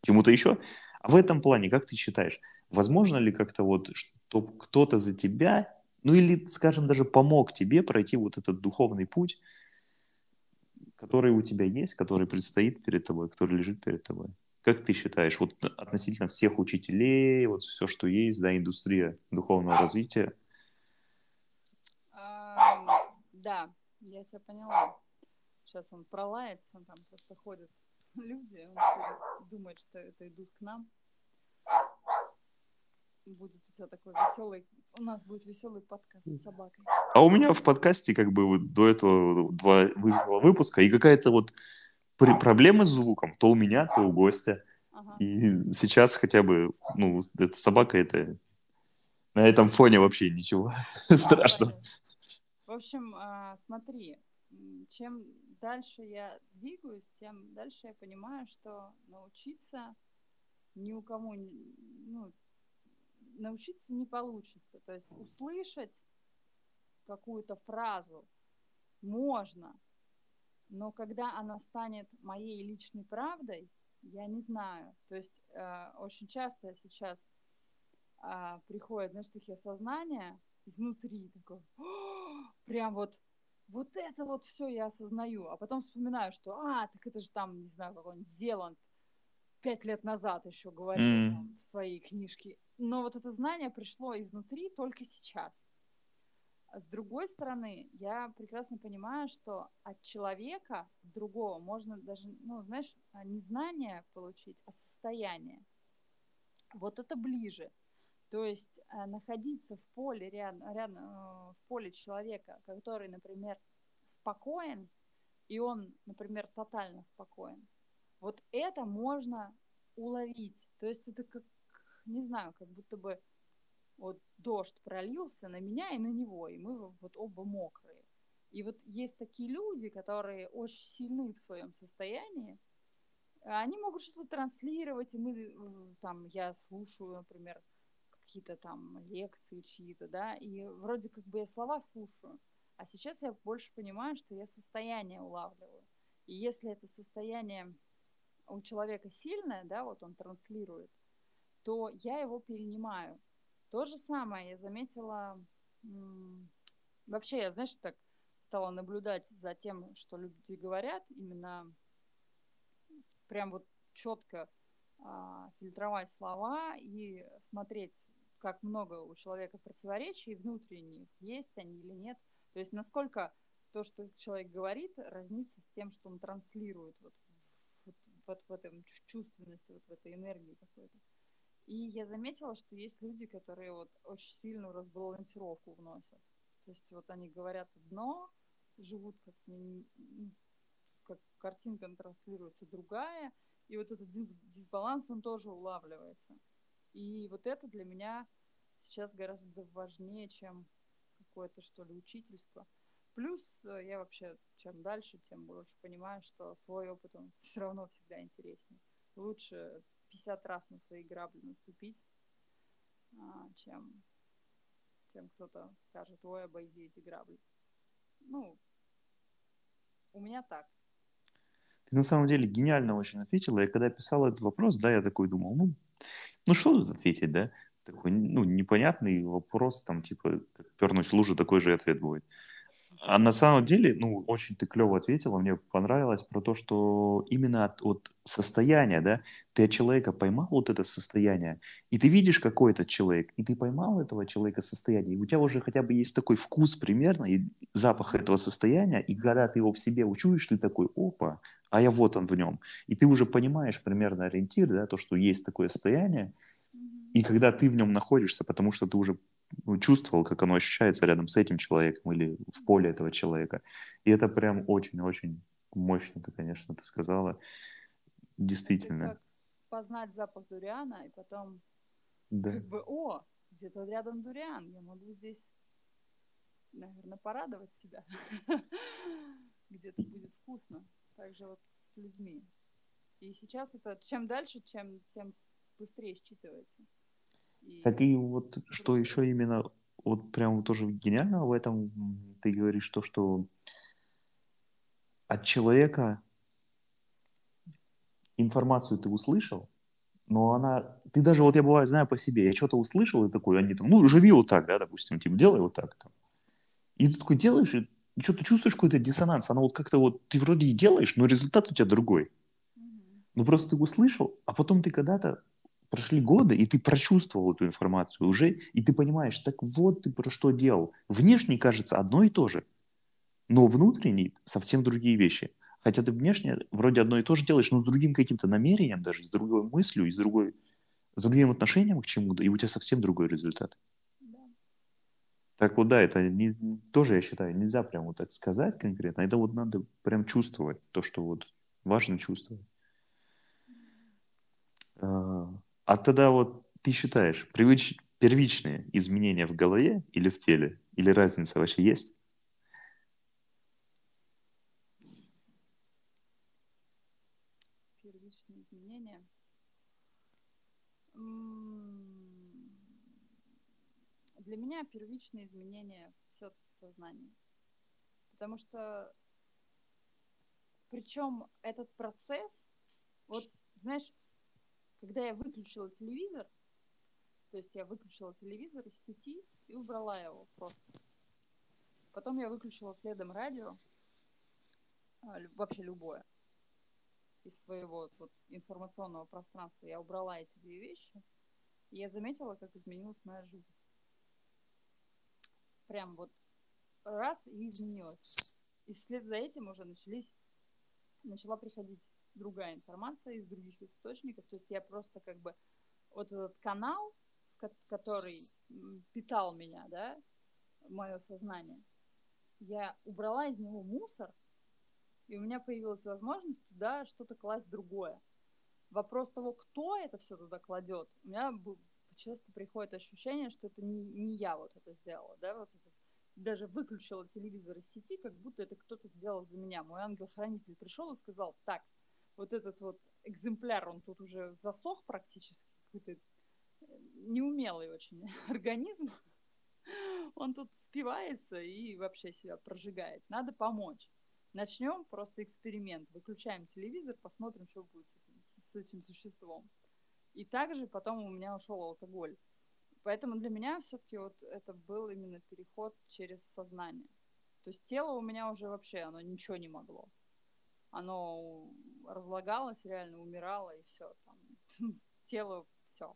чему-то еще, а в этом плане, как ты считаешь, возможно ли как-то вот, чтобы кто-то за тебя, ну или, скажем, даже помог тебе пройти вот этот духовный путь, который у тебя есть, который предстоит перед тобой, который лежит перед тобой? Как ты считаешь, вот относительно всех учителей, вот все, что есть, да, индустрия духовного развития? Да, я тебя поняла. Сейчас он пролается, там просто ходят [laughs] люди, он думает, что это идут к нам. Будет у тебя такой веселый, у нас будет веселый подкаст с собакой. А у меня в подкасте как бы вот до этого два выпуска, и какая-то вот при- проблема с звуком, то у меня, то у гостя. Ага. И сейчас хотя бы, ну, эта собака, это на этом фоне вообще ничего [laughs] страшного. Понятно. В общем, а, смотри, чем дальше я двигаюсь, тем дальше я понимаю, что научиться ни у не- ну, научиться не получится. То есть услышать какую-то фразу можно, но когда она станет моей личной правдой, я не знаю. То есть э, очень часто сейчас а, приходят, знаешь, такие осознания изнутри, такое, «О, прям вот, вот это вот все я осознаю, а потом вспоминаю, что, а, так это же там, не знаю, какой-нибудь Зеланд пять лет назад еще говорил там, в своей книжке. Но вот это знание пришло изнутри только сейчас. А С другой стороны, я прекрасно понимаю, что от человека другого можно даже, ну, знаешь, а, не знание получить, а состояние. Вот это ближе. То есть э, находиться в поле рядом, рядом э, в поле человека, который, например, спокоен, и он, например, тотально спокоен. Вот это можно уловить. То есть это как, не знаю, как будто бы вот дождь пролился на меня и на него, и мы вот оба мокрые. И вот есть такие люди, которые очень сильны в своем состоянии, они могут что-то транслировать, и мы э, там, я слушаю, например, какие-то там лекции чьи-то, да, и вроде как бы я слова слушаю, а сейчас я больше понимаю, что я состояние улавливаю. И если это состояние у человека сильное, да, вот он транслирует, то я его перенимаю. То же самое я заметила, вообще я, знаешь, так стала наблюдать за тем, что люди говорят, именно прям вот четко а, фильтровать слова и смотреть, как много у человека противоречий внутренних, есть они или нет. То есть насколько то, что человек говорит, разнится с тем, что он транслирует вот, вот, вот в этом чувственности, вот в этой энергии какой-то. И я заметила, что есть люди, которые вот очень сильную разбалансировку вносят. То есть вот они говорят одно, живут как, как картинка транслируется другая, и вот этот дис- дисбаланс, он тоже улавливается. И вот это для меня сейчас гораздо важнее, чем какое-то, что ли, учительство. Плюс э, я вообще, чем дальше, тем больше понимаю, что свой опыт, он [laughs] все равно всегда интереснее. Лучше 50 раз на свои грабли наступить, а, чем, чем кто-то скажет, ой, обойди эти грабли. Ну, у меня так. Ты на самом деле гениально очень ответила. Я когда писал этот вопрос, да, я такой думал, ну, ну что тут ответить, да? Такой, ну, непонятный вопрос, там, типа, пернуть лужу, такой же ответ будет. А на самом деле, ну, очень ты клево ответила, мне понравилось про то, что именно от, от состояния, да, ты от человека поймал вот это состояние, и ты видишь, какой этот человек, и ты поймал этого человека состояние, и у тебя уже хотя бы есть такой вкус примерно, и запах этого состояния, и когда ты его в себе учуешь, ты такой, опа, а я вот он в нем. И ты уже понимаешь примерно ориентир, да, то, что есть такое состояние, и когда ты в нем находишься, потому что ты уже чувствовал, как оно ощущается рядом с этим человеком или в поле этого человека. И это прям очень-очень мощно, ты, конечно, ты сказала. Действительно. как познать запах дуриана и потом да. как бы, о, где-то рядом дуриан, я могу здесь, наверное, порадовать себя. [laughs] Где-то будет вкусно. Также вот с людьми. И сейчас это чем дальше, чем тем быстрее считывается. Так и вот что еще именно, вот прям тоже гениально в этом ты говоришь, то, что от человека информацию ты услышал, но она... Ты даже, вот я бываю, знаю по себе, я что-то услышал и такой, они там, ну, живи вот так, да, допустим, типа, делай вот так. Там. И ты такой делаешь, и что-то чувствуешь какой-то диссонанс, она вот как-то вот, ты вроде и делаешь, но результат у тебя другой. Ну, просто ты услышал, а потом ты когда-то прошли годы, и ты прочувствовал эту информацию уже, и ты понимаешь, так вот ты про что делал. Внешне кажется одно и то же, но внутренне совсем другие вещи. Хотя ты внешне вроде одно и то же делаешь, но с другим каким-то намерением даже, с другой мыслью, и с, другой, с другим отношением к чему-то, и у тебя совсем другой результат. Да. Так вот, да, это не, тоже, я считаю, нельзя прям вот так сказать конкретно, это вот надо прям чувствовать, то, что вот важно чувствовать. А, а тогда вот ты считаешь, привыч... первичные изменения в голове или в теле? Или разница вообще есть? Первичные изменения. Для меня первичные изменения все-таки в сознании. Потому что причем этот процесс, вот знаешь, когда я выключила телевизор, то есть я выключила телевизор из сети и убрала его просто. Потом я выключила следом радио, а, вообще любое, из своего вот, информационного пространства. Я убрала эти две вещи, и я заметила, как изменилась моя жизнь. Прям вот раз и изменилась. И вслед за этим уже начались, начала приходить другая информация из других источников. То есть я просто как бы вот этот канал, который питал меня, да, мое сознание, я убрала из него мусор, и у меня появилась возможность туда что-то класть другое. Вопрос того, кто это все туда кладет, у меня часто приходит ощущение, что это не, не я вот это сделала, да, вот это, даже выключила телевизор из сети, как будто это кто-то сделал за меня. Мой ангел-хранитель пришел и сказал, так, вот этот вот экземпляр, он тут уже засох практически, какой-то э, неумелый очень [laughs] организм. Он тут спивается и вообще себя прожигает. Надо помочь. Начнем просто эксперимент. Выключаем телевизор, посмотрим, что будет с этим, с этим существом. И также потом у меня ушел алкоголь. Поэтому для меня все-таки вот это был именно переход через сознание. То есть тело у меня уже вообще, оно ничего не могло оно разлагалось, реально умирало, и все, там, [laughs] тело, все.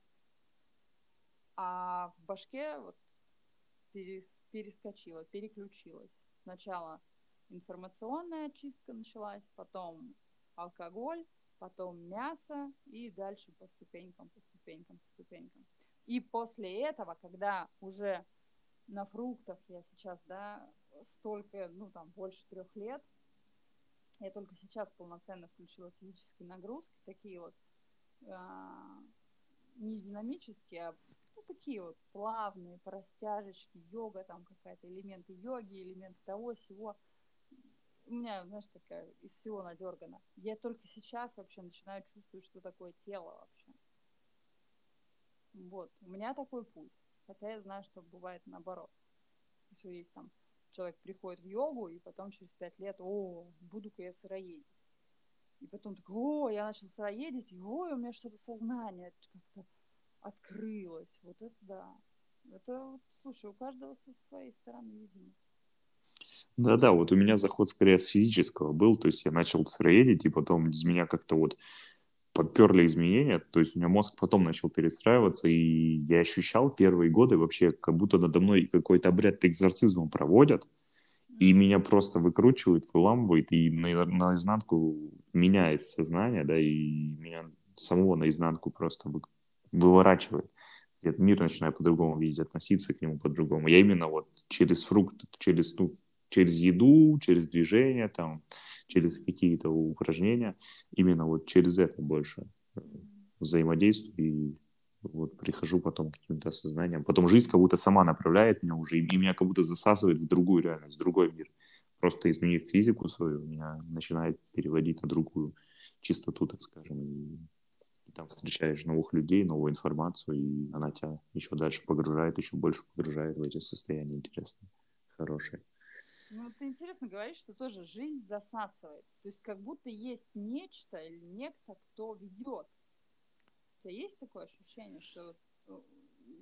А в башке вот перес, перескочила, переключилась. Сначала информационная чистка началась, потом алкоголь, потом мясо, и дальше по ступенькам, по ступенькам, по ступенькам. И после этого, когда уже на фруктах я сейчас, да, столько, ну, там, больше трех лет – я только сейчас полноценно включила физические нагрузки, такие вот а, не динамические, а ну, такие вот плавные, по растяжечке, йога, там какая-то элементы йоги, элементы того, всего. У меня, знаешь, такая из всего надергана. Я только сейчас вообще начинаю чувствовать, что такое тело вообще. Вот, у меня такой путь. Хотя я знаю, что бывает наоборот. Все есть там, человек приходит в йогу, и потом через пять лет, о, буду-ка я сыроедить. И потом такой, о, я начал сыроедить, и ой, у меня что-то сознание как-то открылось. Вот это да. Это, слушай, у каждого со своей стороны, видимо. Да-да, вот у меня заход скорее с физического был, то есть я начал сыроедить, и потом из меня как-то вот поперли изменения, то есть у меня мозг потом начал перестраиваться, и я ощущал первые годы вообще, как будто надо мной какой-то обряд экзорцизма проводят, и меня просто выкручивает, выламывает, и на, наизнанку меняет сознание, да, и меня самого наизнанку просто вы, выворачивает. Я мир начинаю по-другому видеть, относиться к нему по-другому. Я именно вот через фрукт, через, ну, через еду, через движение, там, через какие-то упражнения, именно вот через это больше взаимодействую и вот прихожу потом к каким-то осознаниям. Потом жизнь как будто сама направляет меня уже, и меня как будто засасывает в другую реальность, в другой мир. Просто изменив физику свою, меня начинает переводить на другую чистоту, так скажем. И, и там встречаешь новых людей, новую информацию, и она тебя еще дальше погружает, еще больше погружает в эти состояния интересные, хорошие. Ну, ты интересно говоришь, что тоже жизнь засасывает. То есть как будто есть нечто или некто, кто ведет. У тебя есть такое ощущение, что э,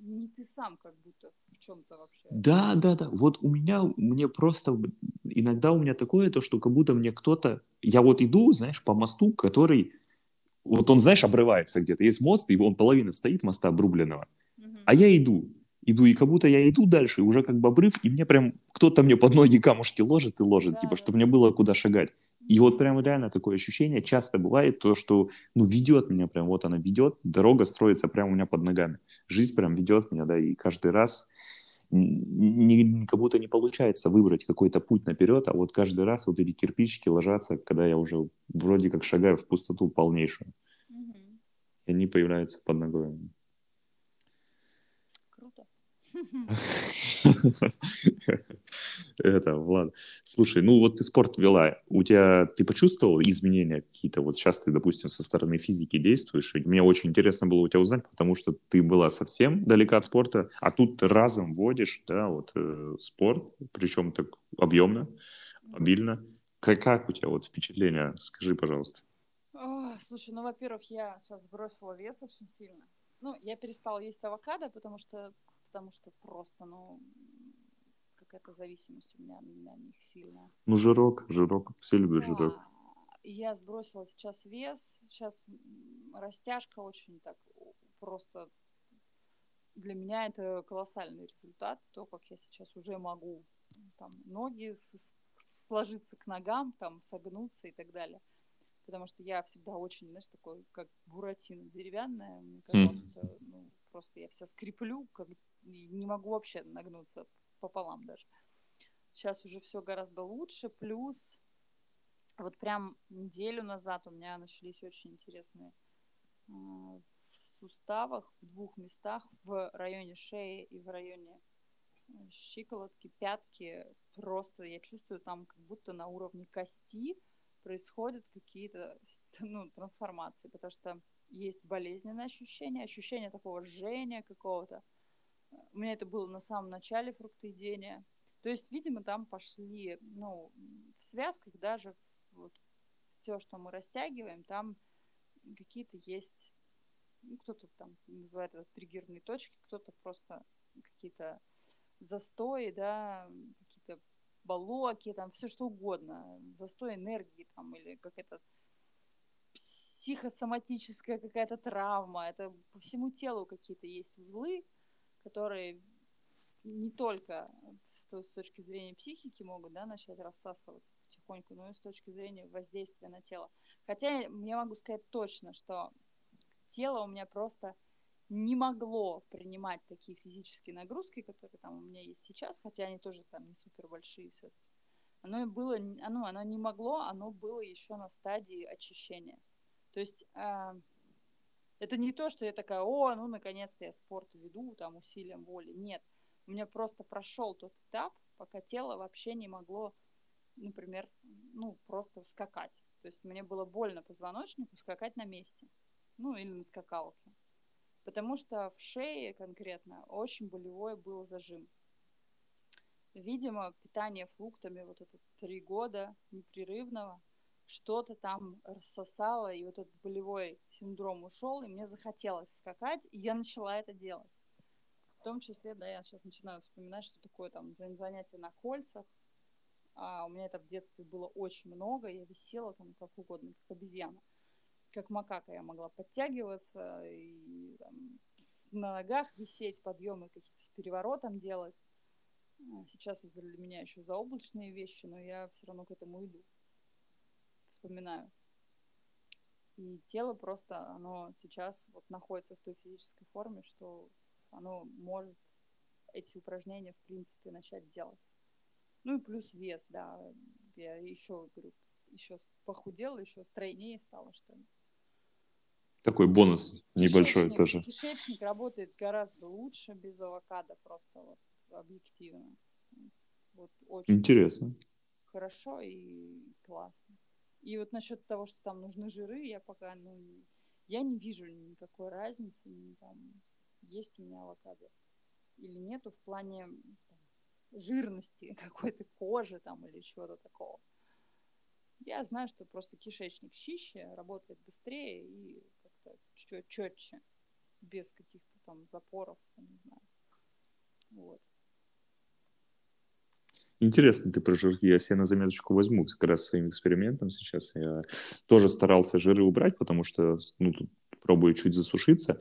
не ты сам как будто в чем-то вообще. Да, да, да. Вот у меня, мне просто иногда у меня такое то, что как будто мне кто-то, я вот иду, знаешь, по мосту, который, вот он, знаешь, обрывается где-то. Есть мост, и он половина стоит моста обрубленного, угу. а я иду иду, и как будто я иду дальше, и уже как бы обрыв, и мне прям кто-то мне под ноги камушки ложит и ложит, да, типа, чтобы мне было куда шагать. И вот прям реально такое ощущение часто бывает, то, что, ну, ведет меня прям, вот она ведет, дорога строится прямо у меня под ногами. Жизнь прям ведет меня, да, и каждый раз не, как будто не получается выбрать какой-то путь наперед, а вот каждый раз вот эти кирпичики ложатся, когда я уже вроде как шагаю в пустоту полнейшую. Угу. И они появляются под ногой. [laughs] Это, Влад. Слушай, ну вот ты спорт вела, у тебя, ты почувствовал изменения какие-то? Вот сейчас ты, допустим, со стороны физики действуешь, мне очень интересно было у тебя узнать, потому что ты была совсем далека от спорта, а тут разом вводишь, да, вот э, спорт, причем так объемно, обильно. Как, как у тебя вот впечатление? Скажи, пожалуйста. О, слушай, ну, во-первых, я сейчас сбросила вес очень сильно. Ну, я перестала есть авокадо, потому что потому что просто, ну, какая-то зависимость у меня на них сильная. Ну, жирок, жирок, все любят да. жирок. Я сбросила сейчас вес, сейчас растяжка очень так просто для меня это колоссальный результат, то, как я сейчас уже могу там, ноги сложиться к ногам, там, согнуться и так далее. Потому что я всегда очень, знаешь, такой, как буратино деревянная. Мне казалось, хм. что ну, просто я вся скреплю, как не могу вообще нагнуться пополам даже. Сейчас уже все гораздо лучше, плюс вот прям неделю назад у меня начались очень интересные в суставах, в двух местах, в районе шеи и в районе э, щиколотки, пятки. Просто я чувствую там как будто на уровне кости происходят какие-то [laughs] ну, трансформации, потому что есть болезненное ощущение, ощущение такого жжения какого-то, у меня это было на самом начале фруктоедения. То есть, видимо, там пошли, ну, в связках даже вот все, что мы растягиваем, там какие-то есть, ну, кто-то там называет это триггерные точки, кто-то просто какие-то застои, да, какие-то балоки, там все что угодно, застой энергии там или какая-то психосоматическая какая-то травма, это по всему телу какие-то есть узлы, которые не только с, с точки зрения психики могут да, начать рассасываться потихоньку, но и с точки зрения воздействия на тело. Хотя я могу сказать точно, что тело у меня просто не могло принимать такие физические нагрузки, которые там у меня есть сейчас, хотя они тоже там не супер большие все-таки. Оно было, оно, оно не могло, оно было еще на стадии очищения. То есть э, Это не то, что я такая, о, ну, наконец-то я спорт веду, там, усилием воли. Нет. У меня просто прошел тот этап, пока тело вообще не могло, например, ну, просто скакать. То есть мне было больно позвоночнику скакать на месте. Ну, или на скакалке. Потому что в шее конкретно очень болевой был зажим. Видимо, питание фруктами вот это три года непрерывного что-то там рассосало, и вот этот болевой синдром ушел, и мне захотелось скакать, и я начала это делать. В том числе, да, я сейчас начинаю вспоминать, что такое там занятие на кольцах. А у меня это в детстве было очень много, я висела там как угодно, как обезьяна. Как макака я могла подтягиваться и там, на ногах висеть, подъемы какие-то с переворотом делать. А, сейчас это для меня еще заоблачные вещи, но я все равно к этому иду. Вспоминаю. И тело просто, оно сейчас вот находится в той физической форме, что оно может эти упражнения, в принципе, начать делать. Ну и плюс вес, да. Я еще, говорю, еще похудела, еще стройнее стала, что ли. Такой бонус небольшой кишечник, тоже. Кишечник работает гораздо лучше без авокадо, просто вот объективно. Вот очень Интересно. хорошо и классно. И вот насчет того, что там нужны жиры, я пока, ну, я не вижу никакой разницы, там, есть у меня авокадо или нету в плане там, жирности [laughs] какой-то кожи там или чего-то такого. Я знаю, что просто кишечник чище, работает быстрее и как-то четче, без каких-то там запоров, не знаю. Вот. Интересно ты про жирки. Я себе на заметочку возьму как раз своим экспериментом сейчас. Я тоже старался жиры убрать, потому что ну, тут пробую чуть засушиться.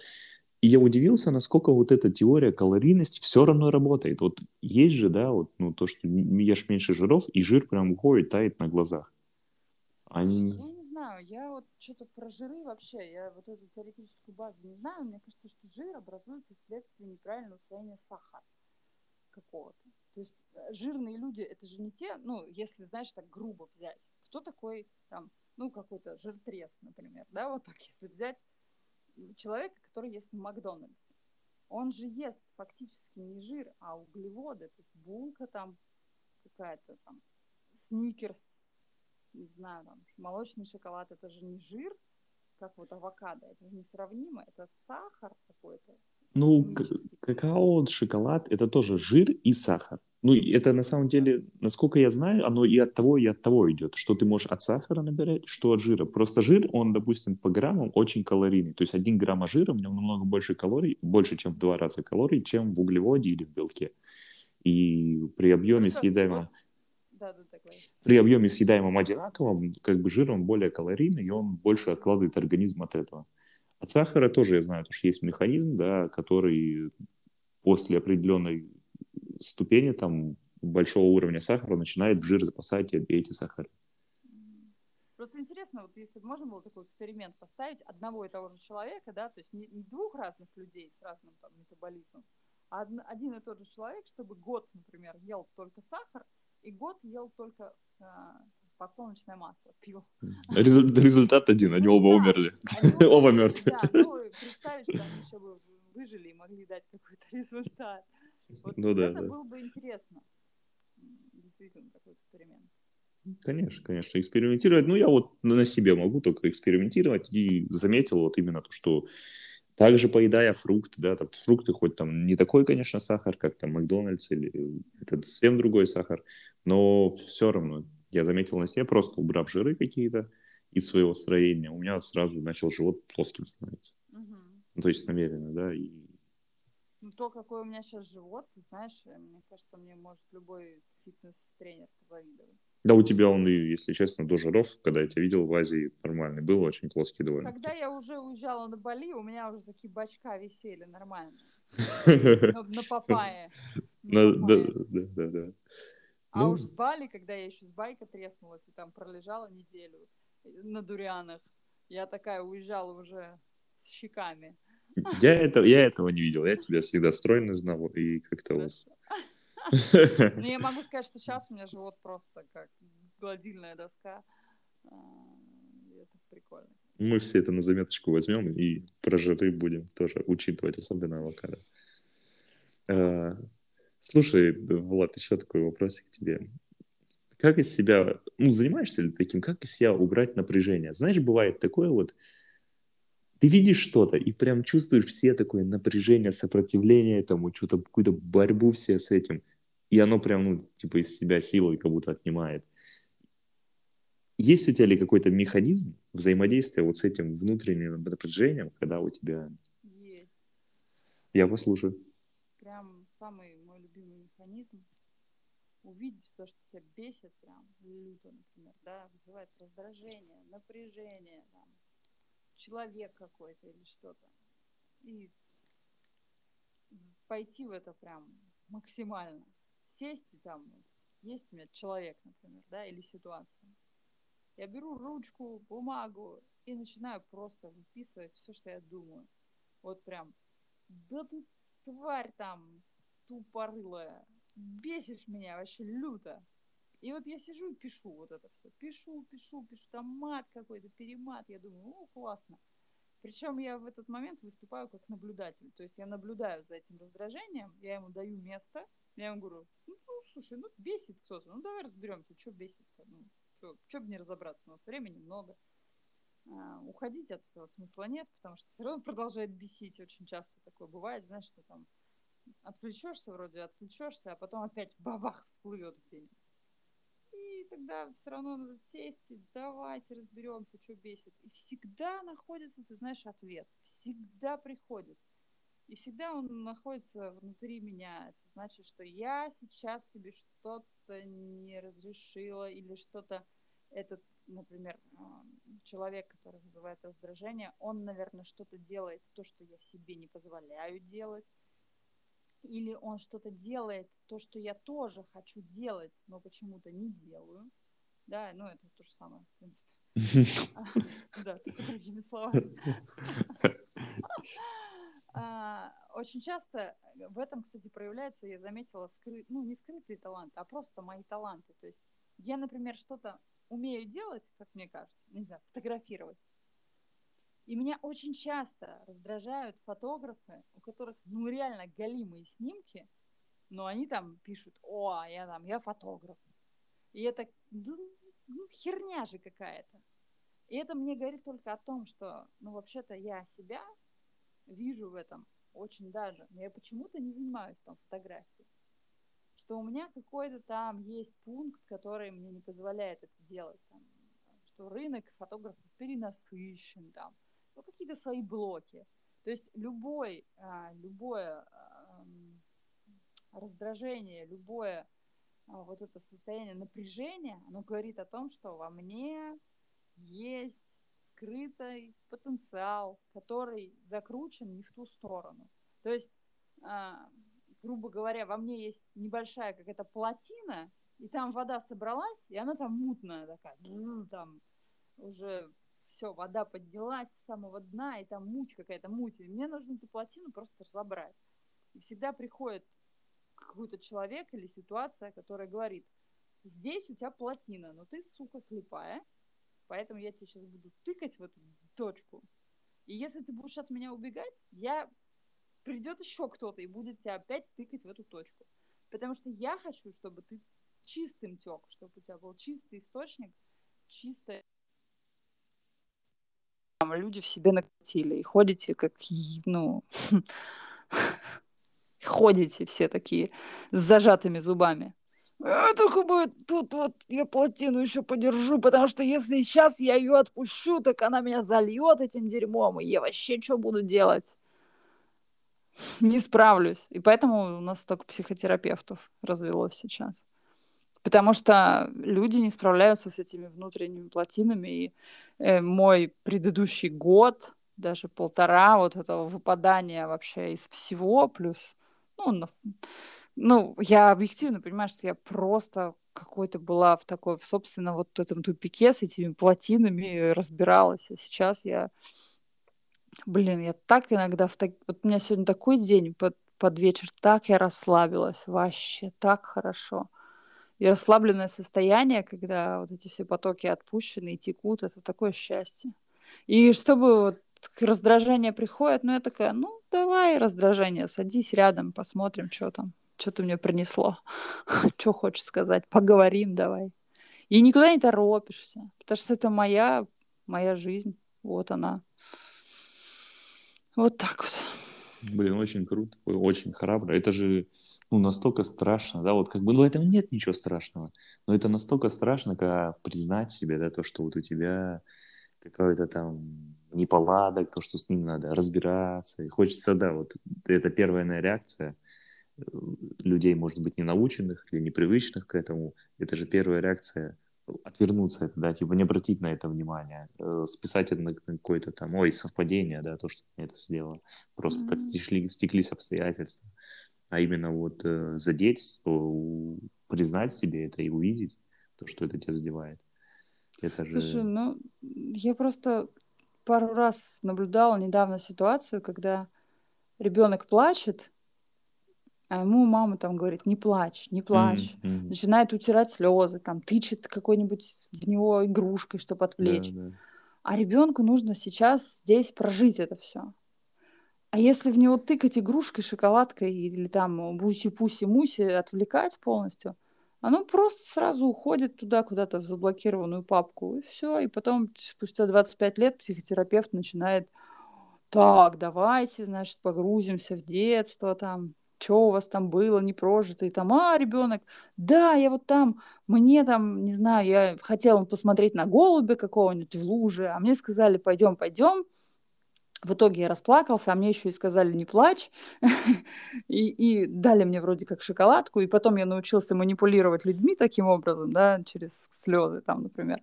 И я удивился, насколько вот эта теория калорийности все равно работает. Вот есть же, да, вот, ну, то, что ешь меньше жиров, и жир прям уходит, тает на глазах. Они... Я не знаю, я вот что-то про жиры вообще, я вот эту теоретическую базу не знаю. Мне кажется, что жир образуется вследствие неправильного усвоения сахара какого-то. То есть э, жирные люди, это же не те, ну, если, знаешь, так грубо взять. Кто такой там, ну, какой-то жиртрес, например, да, вот так, [laughs] если взять человека, который ест в Макдональдсе. Он же ест фактически не жир, а углеводы. То есть булка там какая-то там, сникерс, не знаю, там, молочный шоколад, это же не жир, как вот авокадо, это же несравнимо, это сахар какой-то, Ну, какао, шоколад – это тоже жир и сахар. Ну, это на самом деле, насколько я знаю, оно и от того, и от того идет, что ты можешь от сахара набирать, что от жира. Просто жир, он, допустим, по граммам очень калорийный. То есть один грамм жира в нем намного больше калорий, больше, чем в два раза калорий, чем в углеводе или в белке. И при объеме. Да, да, так, При объеме съедаемом одинаковом, как бы жир, он более калорийный, и он больше откладывает организм от этого. От сахара тоже я знаю, что есть механизм, да, который после определенной ступени там большого уровня сахара начинает в жир запасать эти сахары. Просто интересно, вот если бы можно было такой эксперимент поставить одного и того же человека, да, то есть не, не двух разных людей с разным там метаболизмом, а один, один и тот же человек, чтобы год, например, ел только сахар, и год ел только а, подсолнечное масло, пил. Резу- результат один, они оба умерли. [laughs] Они Оба мертвы. Да, ну, представить, что они еще бы выжили и могли дать какой-то [laughs] результат. Вот Ну да, это да. было бы интересно. Действительно, такой эксперимент. Конечно, конечно, экспериментировать. Ну, я вот на себе могу только экспериментировать и заметил вот именно то, что также поедая фрукты, да, там фрукты хоть там не такой, конечно, сахар, как там Макдональдс или этот совсем другой сахар, но все равно я заметил на себе, просто убрав жиры какие-то из своего строения, у меня сразу начал живот плоским становиться. Мгм. Ну, то есть намеренно, да, и Ну, то, какой у меня сейчас живот, ты знаешь, э, мне кажется, мне может любой фитнес-тренер позавидовать. да, у тебя он, если честно, до жиров, когда я тебя видел в Азии, нормальный был, очень плоский довольно. Когда я уже уезжала на Бали, у меня уже такие бачка висели нормально. [laughs] На, папае. Да, да, да. А Ну. уж с Бали, когда я еще с байка треснулась и там пролежала неделю на дурианах, я такая уезжала уже с щеками. Я, это, я этого не видел, я тебя всегда стройно знал, и как-то вот... Но [laughs] я могу сказать, что сейчас у меня живот просто как гладильная доска. А, Это прикольно. Мы все это на заметочку возьмем и прожиты будем тоже учитывать, особенно авокадо. Слушай, Влад, еще такой вопросик к тебе. Как из себя, ну, занимаешься ли таким, как из себя убрать напряжение? Знаешь, бывает такое вот, ты видишь что-то и прям чувствуешь все такое напряжение, сопротивление этому, что-то, какую-то борьбу все с этим. И оно прям, ну, типа из себя силой как будто отнимает. Есть у тебя ли какой-то механизм взаимодействия вот с этим внутренним напряжением, когда у тебя... Есть. Я послушаю. Прям самый увидеть то, что тебя бесит прям люто, например, да, вызывает раздражение, напряжение, там, человек какой-то или что-то. И пойти в это прям максимально. Сесть и там, есть у меня человек, например, да, или ситуация я беру ручку, бумагу и начинаю просто выписывать все, что я думаю. Вот прям, да ты тварь там тупорылая, бесишь меня вообще люто. И вот я сижу и пишу вот это все. Пишу, пишу, пишу. Там мат какой-то, перемат. Я думаю, о, классно. Причем я в этот момент выступаю как наблюдатель. То есть я наблюдаю за этим раздражением, я ему даю место, я ему говорю, ну, ну слушай, ну бесит кто-то, ну давай разберемся, что бесит-то. Ну, что, бы не разобраться, у нас времени много. А, уходить от этого смысла нет, потому что все равно продолжает бесить. Очень часто такое бывает, знаешь, что там отвлечешься вроде, отвлечешься, а потом опять бабах всплывет где-нибудь. И тогда все равно надо сесть и давайте разберемся, что бесит. И всегда находится, ты знаешь, ответ. Всегда приходит. И всегда он находится внутри меня. Это значит, что я сейчас себе что-то не разрешила или что-то этот, например, а, человек, который вызывает раздражение, он, наверное, что-то делает, то, что я себе не позволяю делать, или он что-то делает, то, что я тоже хочу делать, но почему-то не делаю. Да, ну это то же самое, в принципе. [laughs] [laughs] Да, другими словами. [laughs] А, очень часто в этом, кстати, проявляются, я заметила, скры... ну, не скрытые таланты, а просто мои таланты. То есть я, например, что-то умею делать, как мне кажется, не знаю, фотографировать. И меня очень часто раздражают фотографы, у которых, ну, реально галимые снимки, но они там пишут, о, я там, я фотограф. И это, ну, ну херня же какая-то. И это мне говорит только о том, что, ну, вообще-то я себя вижу в этом очень даже, но я почему-то не занимаюсь там фотографией что у меня какой-то там есть пункт, который мне не позволяет это делать. Там, что рынок фотографов перенасыщен, там, ну, какие-то свои блоки. То есть любой, а, любое а, раздражение, любое а, вот это состояние напряжения, оно говорит о том, что во мне есть скрытый потенциал, который закручен не в ту сторону. То есть грубо говоря, во мне есть небольшая какая-то плотина, и там вода собралась, и она там мутная такая, там уже все, вода поднялась с самого дна, и там муть какая-то, муть. И мне нужно эту плотину просто разобрать. И всегда приходит какой-то человек или ситуация, которая говорит, здесь у тебя плотина, но ты, сука, слепая, поэтому я тебе сейчас буду тыкать в эту точку. И если ты будешь от меня убегать, я придет еще кто-то и будет тебя опять тыкать в эту точку. Потому что я хочу, чтобы ты чистым тек, чтобы у тебя был чистый источник, люди в себе накатили и ходите как, ну, [laughs] ходите все такие с зажатыми зубами. А, только бы тут вот я плотину еще подержу, потому что если сейчас я ее отпущу, так она меня зальет этим дерьмом, и я вообще что буду делать? [laughs] не справлюсь. И поэтому у нас столько психотерапевтов развелось сейчас. Потому что люди не справляются с этими внутренними плотинами. И э, мой предыдущий год, даже полтора вот этого выпадания вообще из всего, плюс, ну, ну, я объективно понимаю, что я просто какой-то была в такой, в, собственно, вот этом тупике с этими плотинами разбиралась. А сейчас я Блин, я так иногда в так... Вот у меня сегодня такой день под, под вечер, так я расслабилась, вообще так хорошо. И расслабленное состояние, когда вот эти все потоки отпущены и текут, это такое счастье. И чтобы вот раздражение приходит, ну я такая, ну давай раздражение, садись рядом, посмотрим, что там, что ты мне принесло, [laughs] что хочешь сказать, поговорим давай. И никуда не торопишься, потому что это моя, моя жизнь, вот она. Вот так вот. Блин, очень круто, очень храбро. Это же ну, настолько страшно, да, вот как бы, ну, в этом нет ничего страшного, но это настолько страшно, как признать себе, да, то, что вот у тебя какой-то там неполадок, то, что с ним надо разбираться, и хочется, да, вот это первая наверное, реакция э, людей, может быть, не наученных или непривычных к этому, это же первая реакция отвернуться, да, типа не обратить на это внимание, э, списать это на какое-то там, ой, совпадение, да, то, что я это сделала, просто mm-hmm. так стекли, стеклись обстоятельства, а именно вот э, задеть, признать себе это и увидеть то, что это тебя задевает. Это же... Слушай, ну, я просто пару раз наблюдала недавно ситуацию, когда ребенок плачет, а ему мама там говорит, не плачь, не плачь. Mm-hmm. Начинает утирать слезы, там, тычет какой-нибудь в него игрушкой, чтобы отвлечь. Да, да. А ребенку нужно сейчас здесь прожить это все. А если в него тыкать игрушкой, шоколадкой или там буси-пуси-муси, отвлекать полностью, оно просто сразу уходит туда, куда-то в заблокированную папку, и все. И потом, спустя 25 лет, психотерапевт начинает, так, давайте, значит, погрузимся в детство, там, что у вас там было, не прожито, и там, а, ребенок, да, я вот там, мне там, не знаю, я хотела посмотреть на голубя какого-нибудь в луже, а мне сказали, пойдем, пойдем, в итоге я расплакался, а мне еще и сказали не плачь, [laughs] и, и дали мне вроде как шоколадку, и потом я научился манипулировать людьми таким образом, да, через слезы там, например.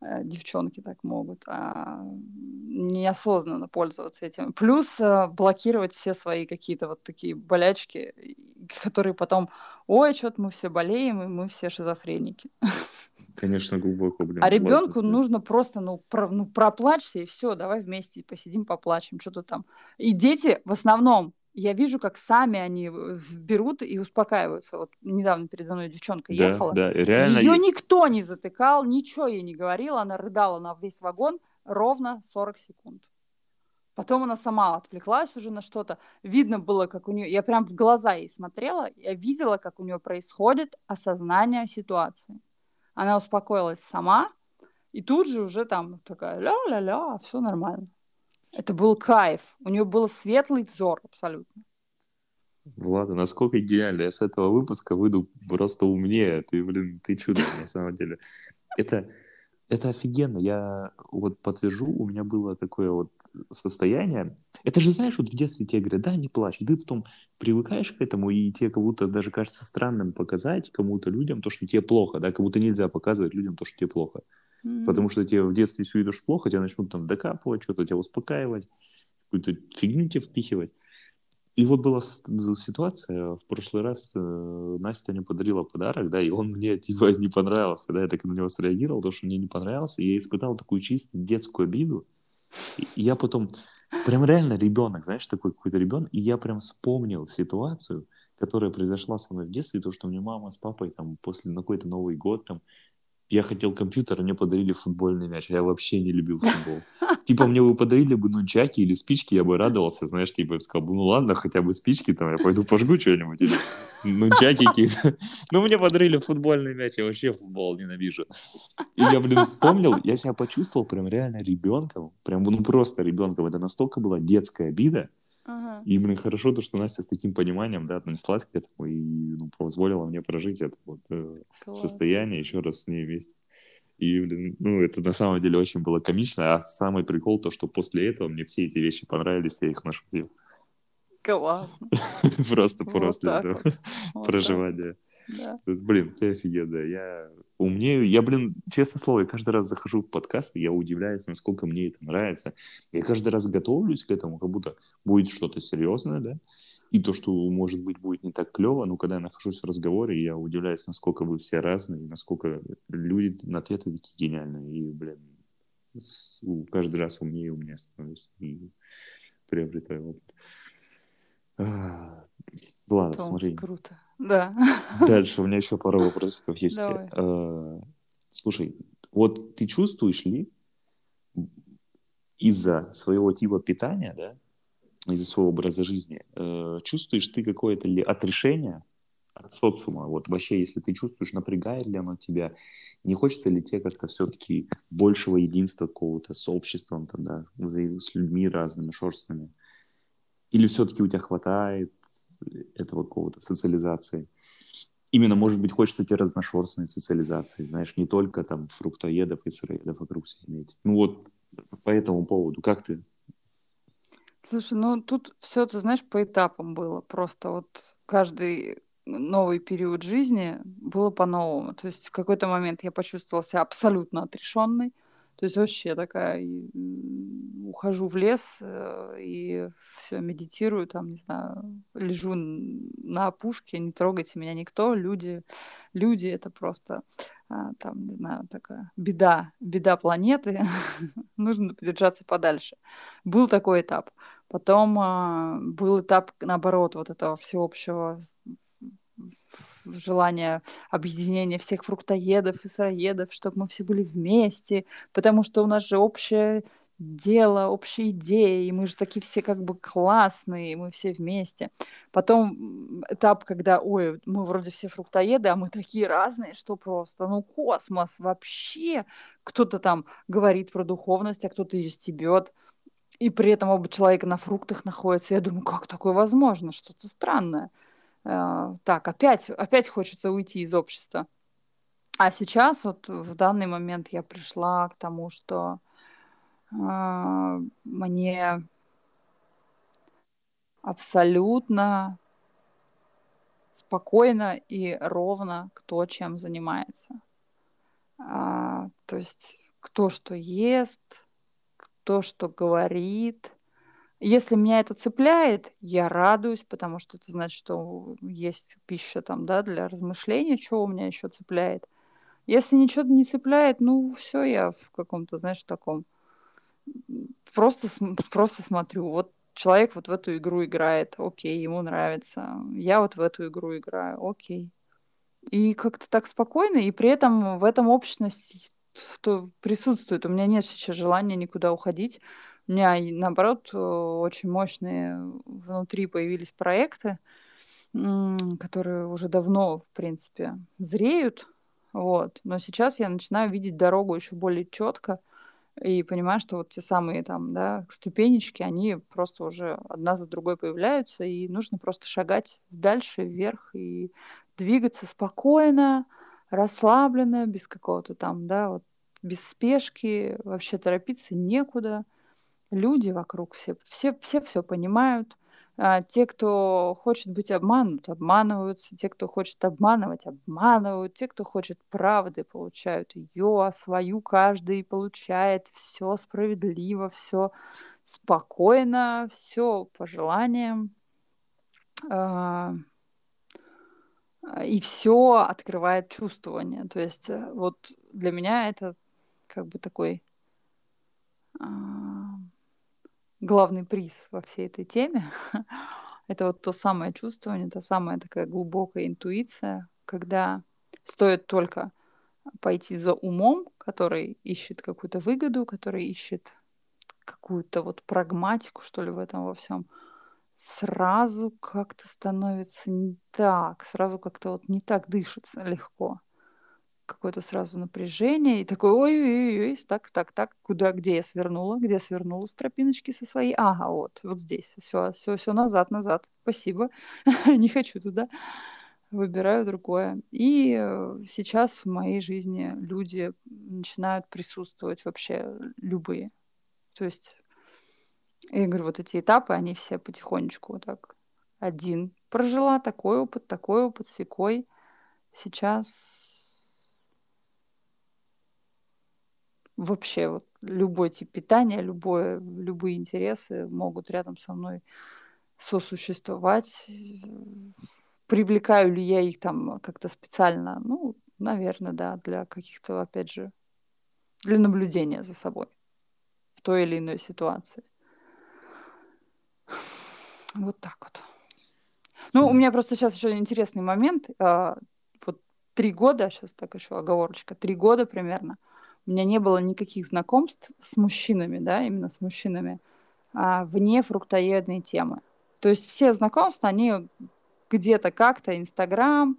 Э, девчонки так могут, а неосознанно пользоваться этим. Плюс э, блокировать все свои какие-то вот такие болячки, которые потом, ой, что-то мы все болеем, и мы все шизофреники. [laughs] Конечно, глубоко, блин. А ребенку нужно просто, ну, про, ну, проплачься, и все, давай вместе посидим, поплачем, что-то там. И дети в основном я вижу, как сами они берут и успокаиваются. Вот недавно передо мной девчонка да, ехала. Да, реально Ее есть. никто не затыкал, ничего ей не говорил. Она рыдала на весь вагон ровно 40 секунд. Потом она сама отвлеклась уже на что-то. Видно было, как у нее... Я прям в глаза ей смотрела, я видела, как у нее происходит осознание ситуации. Она успокоилась сама, и тут же уже там такая ля-ля-ля, все нормально. Это был кайф. У нее был светлый взор абсолютно. Влада, насколько идеально. Я с этого выпуска выйду просто умнее. Ты, блин, ты чудо на самом деле. Это, это офигенно. Я вот подтвержу, у меня было такое вот состояние. Это же, знаешь, вот в детстве тебе говорят, да, не плачь. И ты потом привыкаешь к этому, и тебе как будто даже кажется странным показать кому-то людям то, что тебе плохо, да, кому-то нельзя показывать людям то, что тебе плохо. Mm-hmm. Потому что тебе в детстве все идешь плохо, тебя начнут там докапывать, что-то тебя успокаивать, какую-то фигню тебе впихивать. И вот была ситуация, в прошлый раз э, Настя мне подарила подарок, да, и он мне [laughs] типа не понравился, да, я так на него среагировал, потому что мне не понравился, и я испытал такую чисто детскую обиду, и, и я потом, прям реально ребенок, знаешь, такой какой-то ребенок, и я прям вспомнил ситуацию, которая произошла со мной в детстве, то, что мне мама с папой там после на какой-то Новый год там я хотел компьютер, а мне подарили футбольный мяч, а я вообще не любил [laughs] футбол. Типа мне бы подарили бы нунчаки или спички, я бы радовался, знаешь, типа, я бы сказал, ну ладно, хотя бы спички, там, я пойду пожгу что-нибудь, или нунчаки какие-то. [laughs] Ну, мне подарили футбольный мяч, я вообще футбол ненавижу. И я, блин, вспомнил, я себя почувствовал прям реально ребенком, прям, ну, просто ребенком. Это настолько была детская обида, Ага. И, блин, хорошо то, что Настя с таким пониманием, да, отнеслась к этому и ну, позволила мне прожить это вот э, состояние еще раз с ней вместе. И, блин, ну, это на самом деле очень было комично. А самый прикол то, что после этого мне все эти вещи понравились, я их нашутил. Классно. [laughs] Просто после этого проживания. Блин, ты офигенная. Я умнею. Я, блин, честное слово, я каждый раз захожу в подкаст, и я удивляюсь, насколько мне это нравится. Я каждый раз готовлюсь к этому, как будто будет что-то серьезное, да, и то, что, может быть, будет не так клево, но когда я нахожусь в разговоре, я удивляюсь, насколько вы все разные, насколько люди на ответы такие гениальные, и, блин, каждый раз умнее и умнее становлюсь, и приобретаю опыт. А, ладно, Томас, смотри. круто. Да. Дальше у меня еще пару [laughs] вопросов есть. А, слушай, вот ты чувствуешь ли из-за своего типа питания, да, из-за своего образа жизни, э, чувствуешь ты какое-то ли отрешение от социума? Вот вообще, если ты чувствуешь, напрягает ли оно тебя, не хочется ли тебе как-то все-таки большего единства какого-то с обществом, там, да, с людьми разными, шорстными? Или все-таки у тебя хватает этого какого-то социализации? Именно, может быть, хочется тебе разношерстной социализации, знаешь, не только там фруктоедов и сыроедов вокруг себя иметь. Ну вот по этому поводу, как ты? Слушай, ну тут все, ты знаешь, по этапам было. Просто вот каждый новый период жизни было по-новому. То есть в какой-то момент я почувствовала себя абсолютно отрешенной. То есть вообще такая, ухожу в лес э, и все, медитирую, там, не знаю, лежу на опушке, не трогайте меня никто, люди, люди это просто, а, там, не знаю, такая беда, беда планеты, [laughs] нужно держаться подальше. Был такой этап. Потом а, был этап, наоборот, вот этого всеобщего желание объединения всех фруктоедов и сыроедов, чтобы мы все были вместе, потому что у нас же общее дело, общая идея, и мы же такие все как бы классные, и мы все вместе. Потом этап, когда, ой, мы вроде все фруктоеды, а мы такие разные, что просто, ну, космос вообще. Кто-то там говорит про духовность, а кто-то ее стебет, и при этом оба человека на фруктах находятся. Я думаю, как такое возможно? Что-то странное. Э, так, опять, опять хочется уйти из общества. А сейчас вот в данный момент я пришла к тому, что э, мне абсолютно спокойно и ровно кто чем занимается. А, то есть кто что ест, кто что говорит, если меня это цепляет, я радуюсь, потому что это значит, что есть пища там, да, для размышления, что у меня еще цепляет. Если ничего не цепляет, ну, все, я в каком-то, знаешь, таком... Просто, [laughs] просто смотрю. Вот человек вот в эту игру играет, окей, ему нравится. Я вот в эту игру играю, окей. И как-то так спокойно, и при этом в этом общность присутствует. У меня нет сейчас желания никуда уходить. У меня, наоборот, э, очень мощные внутри появились проекты, которые уже давно, в принципе, зреют. Вот. Но сейчас я начинаю видеть дорогу еще более четко и понимаю, что вот те самые там, да, ступенечки, они просто уже одна за другой появляются, и нужно просто шагать дальше, вверх и двигаться спокойно, расслабленно, без какого-то там, да, вот без спешки, вообще торопиться некуда люди вокруг все, все, все все понимают. А, те, кто хочет быть обманут, обманываются. Те, кто хочет обманывать, обманывают. Те, кто хочет правды, получают ее, а свою каждый получает. Все справедливо, все спокойно, все по желаниям. А, и все открывает чувствование. То есть э, вот для меня это как бы такой а, главный приз во всей этой теме. [laughs] Это вот то самое чувствование, та самая такая глубокая интуиция, когда стоит только пойти за умом, который ищет какую-то выгоду, который ищет какую-то вот прагматику, что ли, в этом во всем, сразу как-то становится не так, сразу как-то вот не так дышится легко какое-то сразу напряжение, и такой, ой-ой-ой, так, так, так, куда, где я свернула, где свернула с тропиночки со своей, ага, вот, вот здесь, все, все, все назад, назад, спасибо, [laughs] не хочу туда, выбираю другое. И э, сейчас в моей жизни люди начинают присутствовать вообще любые, то есть, я говорю, вот эти этапы, они все потихонечку вот так, один. Прожила такой опыт, такой опыт, секой, сейчас вообще вот любой тип питания, любое, любые интересы могут рядом со мной сосуществовать. Привлекаю ли я их там как-то специально? Ну, наверное, да, для каких-то, опять же, для наблюдения за собой в той или иной ситуации. Вот так вот. Ну, у меня просто сейчас еще интересный момент. А, вот три года, сейчас так еще оговорочка, три года примерно – у меня не было никаких знакомств с мужчинами, да, именно с мужчинами, а, вне фруктоедной темы. То есть все знакомства, они где-то как-то, Инстаграм,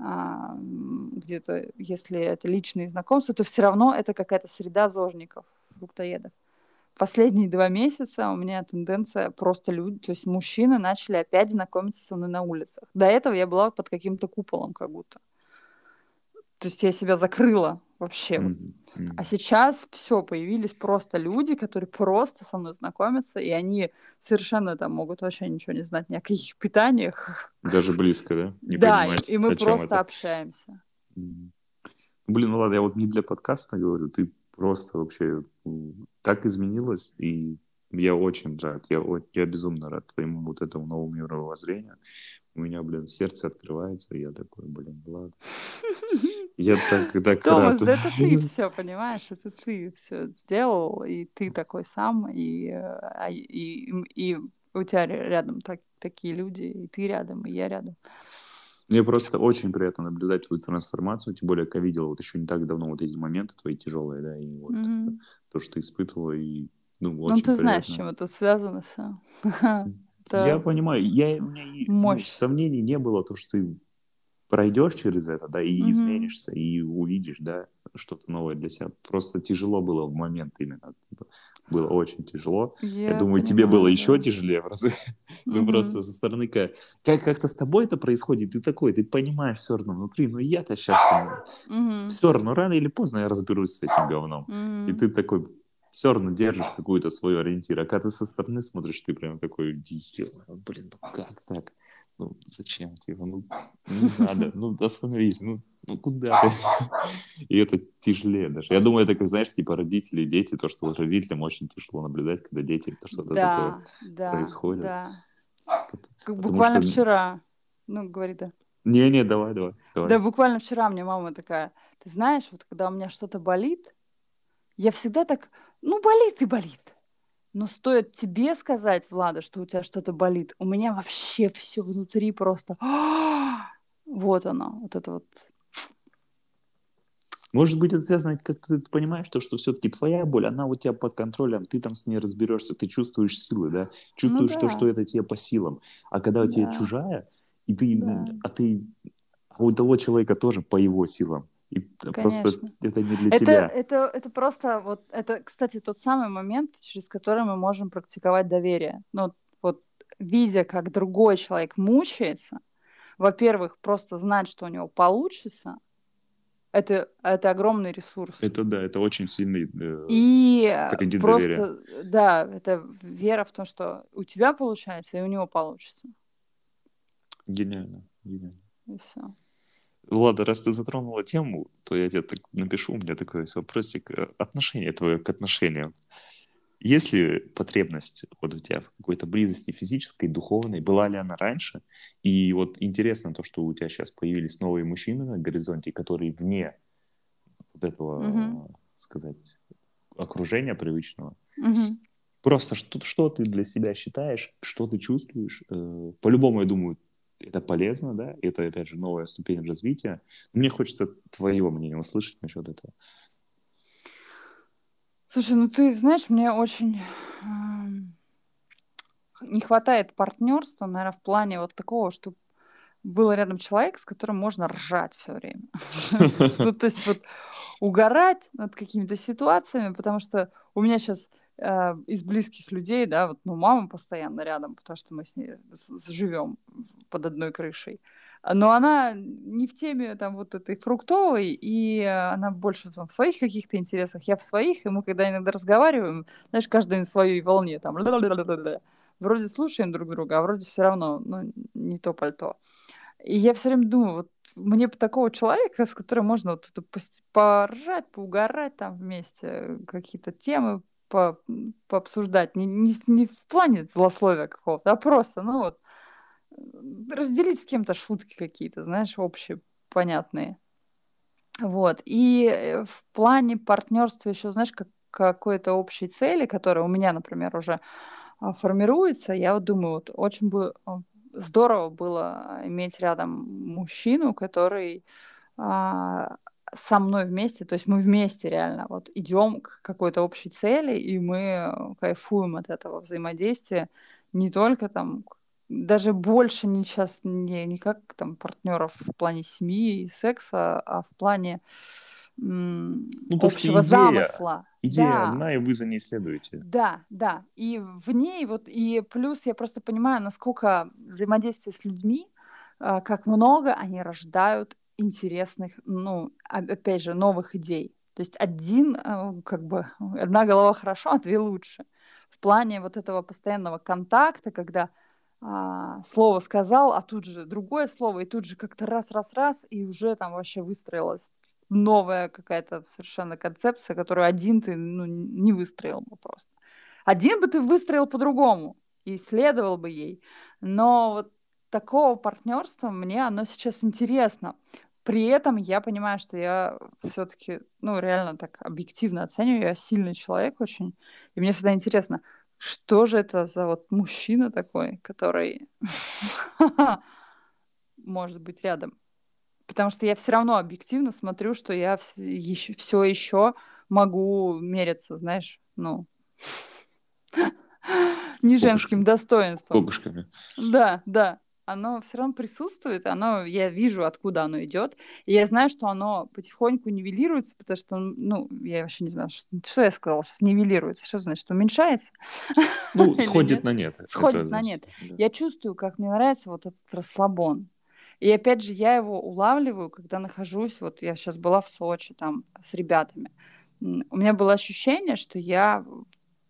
а, где-то, если это личные знакомства, то все равно это какая-то среда зожников, фруктоедов. Последние два месяца у меня тенденция просто люди, то есть мужчины начали опять знакомиться со мной на улицах. До этого я была под каким-то куполом как будто. То есть я себя закрыла вообще. Mm-hmm. А сейчас все, появились просто люди, которые просто со мной знакомятся, и они совершенно там могут вообще ничего не знать ни о каких питаниях. Даже близко, да? Не да, и мы просто это. общаемся. Mm-hmm. Блин, ну ладно, я вот не для подкаста говорю, ты просто вообще так изменилась, и я очень рад, я, я безумно рад твоему вот этому новому мировоззрению. У меня, блин, сердце открывается, и я такой, блин, ладно. [laughs] Я так, так Томас, рад. это ты [laughs] все, понимаешь? Это ты все сделал, и ты такой сам, и, а, и, и, у тебя рядом так, такие люди, и ты рядом, и я рядом. Мне просто очень приятно наблюдать твою трансформацию, тем более, я видел вот еще не так давно вот эти моменты твои тяжелые, да, и вот mm-hmm. то, что ты испытывала, и ну, ну очень Ну, ты приятно. знаешь, чем это связано все. [laughs] Я понимаю, я, у меня ну, сомнений не было, то, что ты пройдешь через это, да, и mm-hmm. изменишься, и увидишь, да, что-то новое для себя. Просто тяжело было в момент именно. Было очень тяжело. Я, Я думаю, понимаю, тебе было да. еще тяжелее в разы. Mm-hmm. [laughs] ну, просто со стороны как, как как-то с тобой это происходит, ты такой, ты понимаешь все равно внутри, ну я-то сейчас. Mm-hmm. Все равно, рано или поздно я разберусь с этим говном. Mm-hmm. И ты такой, все равно держишь какую-то свою ориентир. А когда ты со стороны смотришь, ты прям такой, блин, ну как так? Ну зачем? Типа, ну не надо, ну остановись, ну, ну куда ты? [laughs] И это тяжелее даже. Я думаю, это как, знаешь, типа родители и дети, то, что родителям очень тяжело наблюдать, когда дети, то что-то да, такое да, происходит. Да. Как буквально что... вчера. Ну, говори, да. Не-не, давай, давай, давай. Да, буквально вчера мне мама такая, ты знаешь, вот когда у меня что-то болит, я всегда так, ну, болит и болит. Но стоит тебе сказать, Влада, что у тебя что-то болит, у меня вообще все внутри просто... [gasps] Вот оно, вот это вот. Может быть, это связано, как ты понимаешь, то, что все-таки твоя боль, она у тебя под контролем, ты там с ней разберешься, ты чувствуешь силы, да, чувствуешь ну, да. то, что это тебе по силам. А когда у тебя чужая, и ты, да. а ты, а у того человека тоже по его силам. И Конечно. просто это не для это, тебя. Это, это просто вот, это, кстати, тот самый момент, через который мы можем практиковать доверие. Ну, вот, видя, как другой человек мучается, во-первых, просто знать, что у него получится, это, это огромный ресурс. Это да, это очень сильный э, И просто, доверия. да, это вера в то, что у тебя получается, и у него получится. Гениально, гениально. И все. Ладно, раз ты затронула тему, то я тебе так напишу, у меня такой вопросик. Э, отношение твое к отношениям. Есть ли потребность вот у тебя в какой-то близости физической, духовной? Была ли она раньше? И вот интересно то, что у тебя сейчас появились новые мужчины на горизонте, которые вне вот этого, угу. сказать, окружения привычного. Угу. Просто что, что ты для себя считаешь, что ты чувствуешь? Э, по-любому, я думаю, это полезно, да, это, опять же, новая ступень развития. Мне хочется твое мнение услышать насчет этого. Слушай, ну ты знаешь, мне очень не хватает партнерства, наверное, в плане вот такого, что был рядом человек, с которым можно ржать все время. [laughs] Ну, то есть вот угорать над какими-то ситуациями, потому что у меня сейчас э, из близких людей, да, вот, ну, мама постоянно рядом, потому что мы с ней живем под одной крышей. Но она не в теме там вот этой фруктовой, и она больше там, в своих каких-то интересах, я в своих, и мы когда иногда разговариваем, знаешь, каждый на своей волне, там, [laughs] вроде слушаем друг друга, а вроде все равно, ну, не то пальто. И я все время думаю, вот мне бы такого человека, с которым можно вот это поржать, поугарать там вместе, какие-то темы по, пообсуждать. Не, не, не в плане злословия какого-то, а просто, ну вот, разделить с кем-то шутки какие-то, знаешь, общие, понятные. Вот. И э, в плане партнерства еще, знаешь, как какой-то общей цели, которая у меня, например, уже а, формируется, я вот думаю, вот очень бы а, здорово было иметь рядом мужчину, который а, со мной вместе, то есть мы вместе реально вот идем к какой-то общей цели, и мы кайфуем от этого взаимодействия не только там даже больше не сейчас не, не как там партнеров в плане семьи и секса, а в плане м, ну, общего идея, замысла. Идея да. одна, и вы за ней следуете. Да, да. И в ней вот, и плюс я просто понимаю, насколько взаимодействие с людьми, а, как много они рождают интересных, ну, опять же, новых идей. То есть один, а, как бы, одна голова хорошо, а две лучше. В плане вот этого постоянного контакта, когда а, слово сказал, а тут же другое слово, и тут же как-то раз-раз-раз, и уже там вообще выстроилась новая какая-то совершенно концепция, которую один ты ну, не выстроил бы просто. Один бы ты выстроил по-другому и следовал бы ей. Но вот такого партнерства мне оно сейчас интересно. При этом я понимаю, что я все-таки, ну, реально так объективно оцениваю, я сильный человек очень. И мне всегда интересно, что же это за вот мужчина такой, который [laughs] может быть рядом. Потому что я все равно объективно смотрю, что я все еще могу мериться, знаешь, ну, [laughs] не женским достоинством. Кокушками. Да, да оно все равно присутствует, оно, я вижу, откуда оно идет, и я знаю, что оно потихоньку нивелируется, потому что, ну, я вообще не знаю, что, что я сказала сейчас, нивелируется, что значит, уменьшается? [laughs] Ну, сходит на нет. Сходит на нет. Я чувствую, как мне нравится вот этот расслабон. И опять же, я его улавливаю, когда нахожусь, вот я сейчас была в Сочи там с ребятами. У меня было ощущение, что я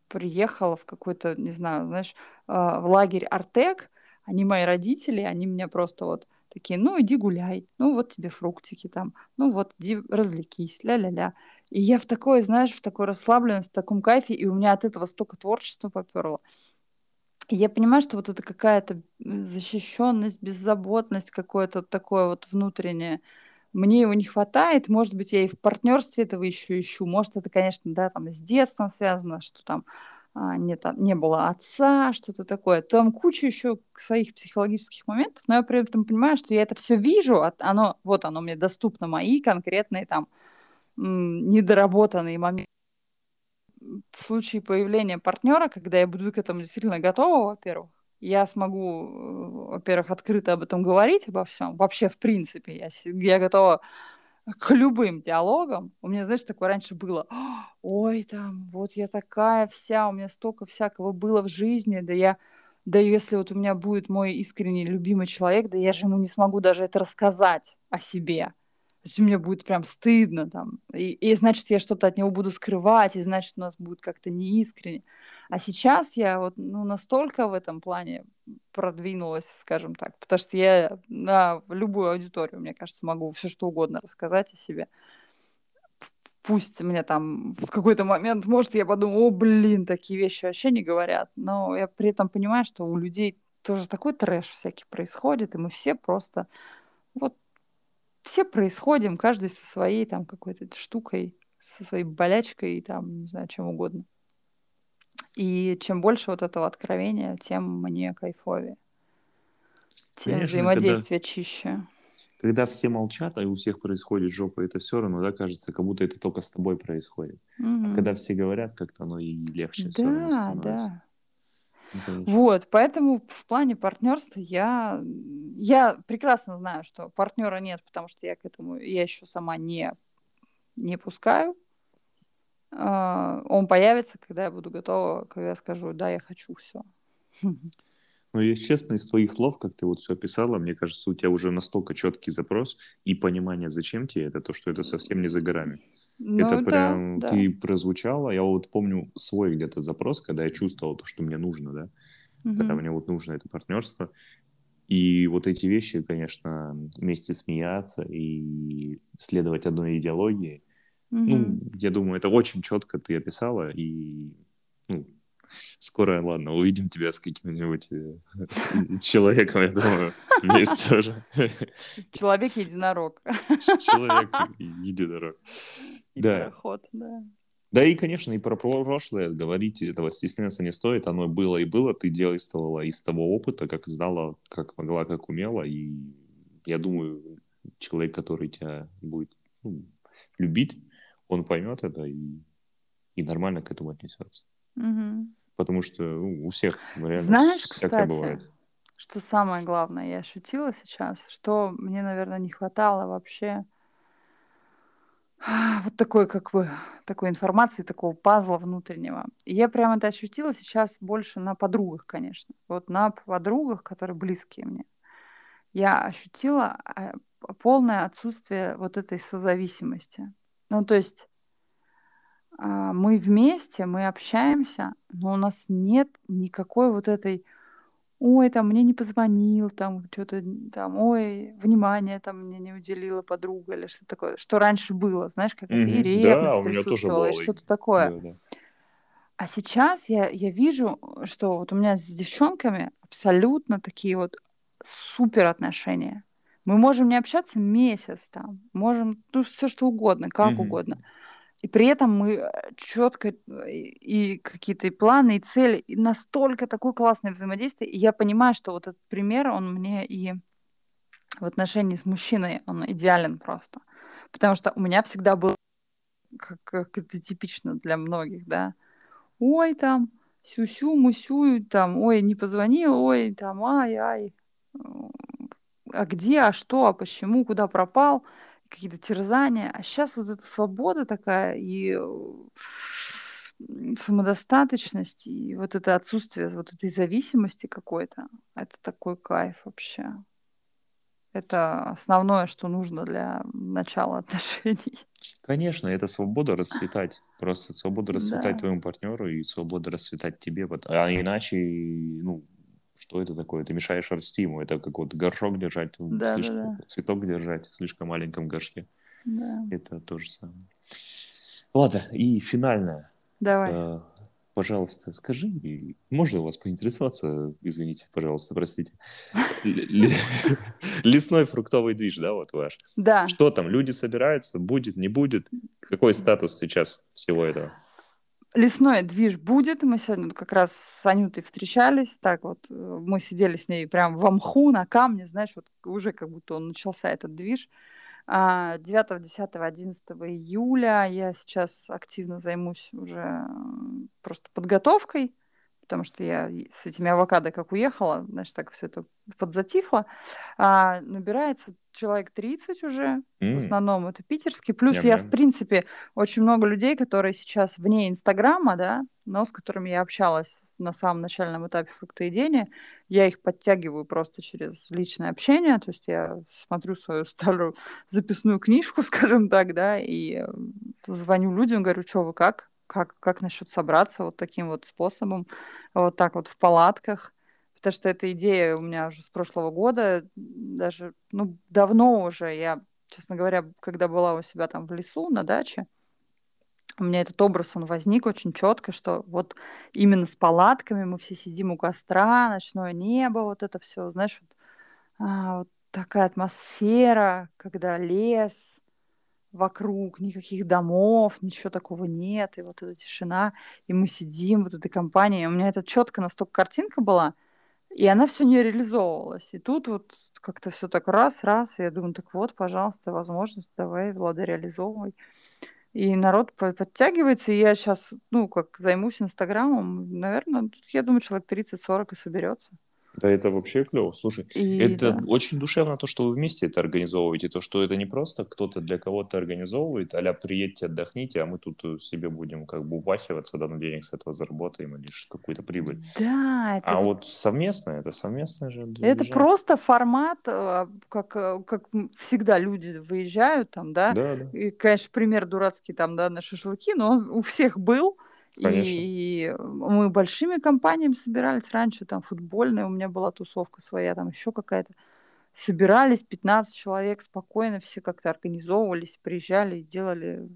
приехала в какой-то, не знаю, знаешь, а, в лагерь Артек, они мои родители, они меня просто вот такие, ну, иди гуляй, ну, вот тебе фруктики там, ну, вот иди развлекись, ля-ля-ля. И я в такой, знаешь, в такой расслабленности, в таком кайфе, и у меня от этого столько творчества поперло. И я понимаю, что вот это какая-то защищенность, беззаботность, какое-то такое вот внутреннее. Мне его не хватает, может быть, я и в партнерстве этого еще ищу, может, это, конечно, да, там с детством связано, что там нет, не было отца, что-то такое. Там куча еще своих психологических моментов, но я при этом понимаю, что я это все вижу, оно, вот оно мне доступно, мои конкретные там недоработанные моменты. В случае появления партнера, когда я буду к этому действительно готова, во-первых, я смогу, э, во-первых, открыто об этом говорить, обо всем. Вообще, в принципе, я, я готова к любым диалогам. У меня, знаешь, такое раньше было, ой, там, вот я такая вся, у меня столько всякого было в жизни, да я, да если вот у меня будет мой искренний любимый человек, да я же ему не смогу даже это рассказать о себе. То есть мне будет прям стыдно там. И, и значит, я что-то от него буду скрывать, и значит, у нас будет как-то неискренне. А сейчас я вот ну, настолько в этом плане продвинулась, скажем так, потому что я на любую аудиторию, мне кажется, могу все что угодно рассказать о себе. Пусть мне там в какой-то момент, может, я подумаю, о, блин, такие вещи вообще не говорят, но я при этом понимаю, что у людей тоже такой трэш всякий происходит, и мы все просто вот все происходим, каждый со своей там какой-то штукой, со своей болячкой и там, не знаю, чем угодно. И чем больше вот этого откровения, тем мне кайфовее. Тем Конечно, взаимодействие когда, чище. Когда все молчат, а у всех происходит жопа, это все равно, да, кажется, как будто это только с тобой происходит. Угу. А когда все говорят, как-то оно и легче да, все равно становится. Да. Ну, вот, поэтому в плане партнерства я, я прекрасно знаю, что партнера нет, потому что я к этому, я еще сама не, не пускаю. А, он появится, когда я буду готова, когда я скажу, да, я хочу все. [laughs] Ну, если честно, из твоих слов, как ты вот все описала, мне кажется, у тебя уже настолько четкий запрос и понимание, зачем тебе это, то, что это совсем не за горами. Ну, это прям да, ты прозвучала. Я вот помню свой где-то запрос, когда я чувствовал то, что мне нужно, да, угу. когда мне вот нужно это партнерство. И вот эти вещи, конечно, вместе смеяться и следовать одной идеологии, Угу. Ну, я думаю, это очень четко ты описала, и ну, скоро, ладно, увидим тебя с каким-нибудь э, [laughs] человеком, я думаю, вместе уже. [laughs] Человек-единорог. Человек-единорог. Да. да. Да и, конечно, и про прошлое говорить этого стесняться не стоит. Оно было и было. Ты действовала из того опыта, как знала, как могла, как умела. И я думаю, человек, который тебя будет ну, любить, он поймет это и, и нормально к этому отнесется. Угу. Потому что ну, у всех реально Знаешь, всякое кстати, бывает. что самое главное, я ощутила сейчас, что мне, наверное, не хватало вообще [sighs] вот такой, как бы, такой информации, такого пазла внутреннего. И я прямо это ощутила сейчас больше на подругах, конечно. Вот на подругах, которые близкие мне. Я ощутила а, полное отсутствие вот этой созависимости. Ну, то есть а, мы вместе, мы общаемся, но у нас нет никакой вот этой ой, там мне не позвонил, там что-то там, ой, внимание там мне не уделила подруга или что такое, что раньше было, знаешь, как это и ревность Да, присутствовала, и что-то такое. Да, да. А сейчас я, я вижу, что вот у меня с девчонками абсолютно такие вот супер отношения. Мы можем не общаться месяц там, можем, ну, все что угодно, как Мгм. угодно. И при этом мы четко и, и какие-то и планы, и цели, и настолько такое классное взаимодействие. И я понимаю, что вот этот пример, он мне и в отношении с мужчиной, он идеален просто. Потому что у меня всегда был, как, как это типично для многих, да, ой, там, сю-сю, мусю, там, ой, не позвонил, ой, там, ай-ай, а где, а что, а почему, куда пропал, какие-то терзания. А сейчас вот эта свобода такая и м, самодостаточность, и вот это отсутствие вот этой зависимости какой-то, это такой кайф вообще. Это основное, что нужно для начала [laughs] отношений. Конечно, это свобода расцветать. Просто свобода расцветать Да. твоему партнеру и свобода расцветать тебе. А иначе, ну, что это такое? Ты мешаешь расти ему. Это как вот горшок держать, в Да, да, слишком, да. цветок держать в слишком маленьком горшке. Да. Это то же самое. Ладно, и финальное. Давай. Э, Пожалуйста, скажи, можно у вас поинтересоваться, извините, пожалуйста, простите, [laughs] лесной фруктовый движ, да, вот ваш. Да. Что там, люди собираются, будет, не будет? Какой статус сейчас всего этого? Лесной движ будет. Мы сегодня как раз с Анютой встречались. Так вот, э, мы сидели с ней прям в мху на камне, знаешь, вот уже как будто он начался этот движ. А, 9, 10, 11 июля я сейчас активно займусь уже просто подготовкой, потому что я с этими авокадо как уехала, значит, так все это подзатихло. А, набирается человек 30 уже, в М, основном это питерские. Плюс я, в Ням-ням. принципе, очень много людей, которые сейчас вне Инстаграма, да, но с которыми я общалась на самом начальном этапе фруктоедения, я их подтягиваю просто через личное общение, то есть я смотрю свою [laughs] старую записную книжку, скажем так, да, и э, звоню людям, говорю, что вы как? Как, как насчет собраться вот таким вот способом, вот так вот в палатках, потому что эта идея у меня уже с прошлого года, даже, ну, давно уже, я, честно говоря, когда была у себя там в лесу на даче, у меня этот образ, он возник очень четко, что вот именно с палатками мы все сидим у костра, ночное небо, вот это все, знаешь, вот, а, вот такая атмосфера, когда лес вокруг, никаких домов, ничего такого нет, и вот эта тишина, и мы сидим вот этой компанией. У меня это четко настолько картинка была, и она все не реализовывалась. И тут вот как-то все так раз, раз, и я думаю, так вот, пожалуйста, возможность, давай, Влада, реализовывай. И народ по- подтягивается, и я сейчас, ну, как займусь Инстаграмом, наверное, я думаю, человек 30-40 и соберется. Да это вообще клево. Слушай, И это да. очень душевно то, что вы вместе это организовываете, то, что это не просто кто-то для кого-то организовывает, а приедьте, отдохните, а мы тут э, себе будем как бы упахиваться, да, на денег с этого заработаем или какую-то прибыль. Да, это А вот совместно, это совместное же Это движение. просто формат, э, как, э, как всегда люди выезжают там, да, Да, да, и, конечно, пример дурацкий там, да, на шашлыки, но он у всех был, конечно. и мы большими компаниями собирались раньше, там футбольная у меня была тусовка своя, там еще какая-то. Собирались 15 человек спокойно, все как-то организовывались, приезжали, и делали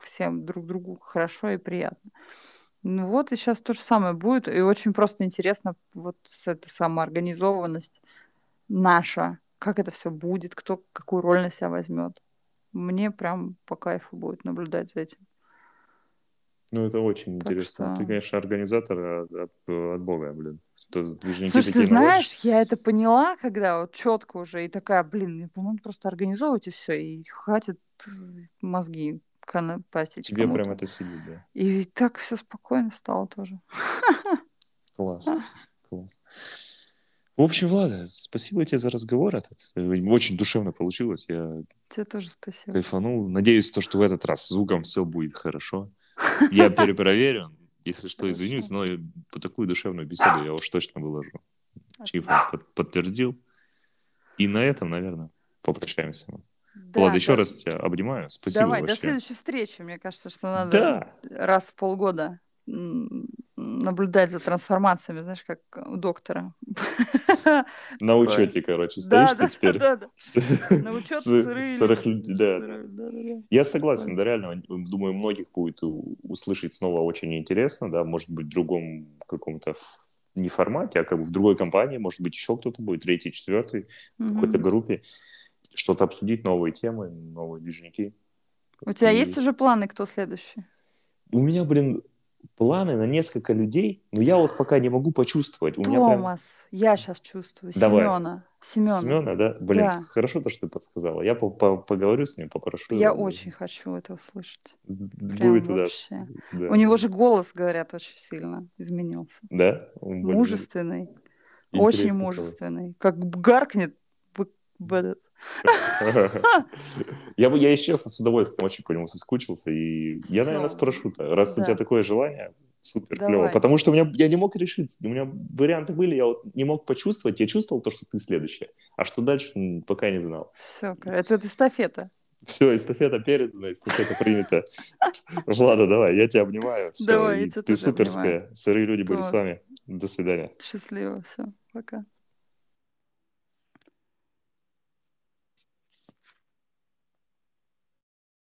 всем друг другу хорошо и приятно. Ну вот, и сейчас то же самое будет. И очень просто интересно вот с эта самоорганизованность наша, как это все будет, кто какую роль на себя возьмет. Мне прям по кайфу будет наблюдать за этим. Ну, это очень Так интересно. Ты, что... конечно, организатор от, от, от бога, блин. То движники Слушай, ты такие наводишь. знаешь, я это поняла, когда вот четко уже и такая, блин, мне надо просто организовывать и все, и хватит мозги конопатить. Тебе прям это сидит, да. И так все спокойно стало тоже. [laughs] Класс. Класс. В общем, Влада, спасибо тебе за разговор этот. Очень душевно получилось. Я Тебе тоже спасибо. кайфанул. Надеюсь, то, что в этот раз с звуком все будет хорошо. Я перепроверю. Если что, извинюсь, но по такую душевную беседу я уж точно выложу. Чифа под- подтвердил. И на этом, наверное, попрощаемся. Да, еще да. раз тебя обнимаю. Спасибо Давай, до вообще. следующей встречи. Мне кажется, что надо Да, раз в полгода наблюдать за трансформациями, знаешь, как у доктора. [laughs] на учете, короче, Да, стоишь да, ты теперь. да, да. С- На [laughs] учет с- сырых людей, да. Я согласен, да, реально, думаю, многих будет услышать снова очень интересно, да, может быть, в другом каком-то не формате, а как бы в другой компании, может быть, еще кто-то будет, третий, четвертый, в какой-то группе, что-то обсудить, новые темы, новые движники. У тебя И есть уже планы, кто следующий? У меня, блин, планы на несколько людей, но я вот пока не могу почувствовать. У меня прям... Томас, я сейчас чувствую. Давай. Семена. Семена. Семена, да? Блин, Да. хорошо то, что ты подсказала. Я по- по- поговорю с ним, попрошу. Я его. очень хочу это услышать. Будет, да, вообще. с- да. У него же голос, говорят, очень сильно изменился. Да? Он Мужественный. Очень мужественный. Как б- гаркнет. [laughs] Я бы, я, если честно, с удовольствием очень по нему соскучился, и я, наверное, спрошу-то, раз у тебя такое желание, супер Давай. клево. Потому что у меня, я не мог решиться, у меня варианты были, я вот не мог почувствовать, я чувствовал то, что ты следующая, а что дальше, пока не знал. Все, это эстафета. Все, эстафета передана, эстафета принята. Влада, давай, я тебя обнимаю. Всё, Давай, я тебя ты суперская. Сырые люди были Класс. с вами. До свидания. Счастливо, все, пока.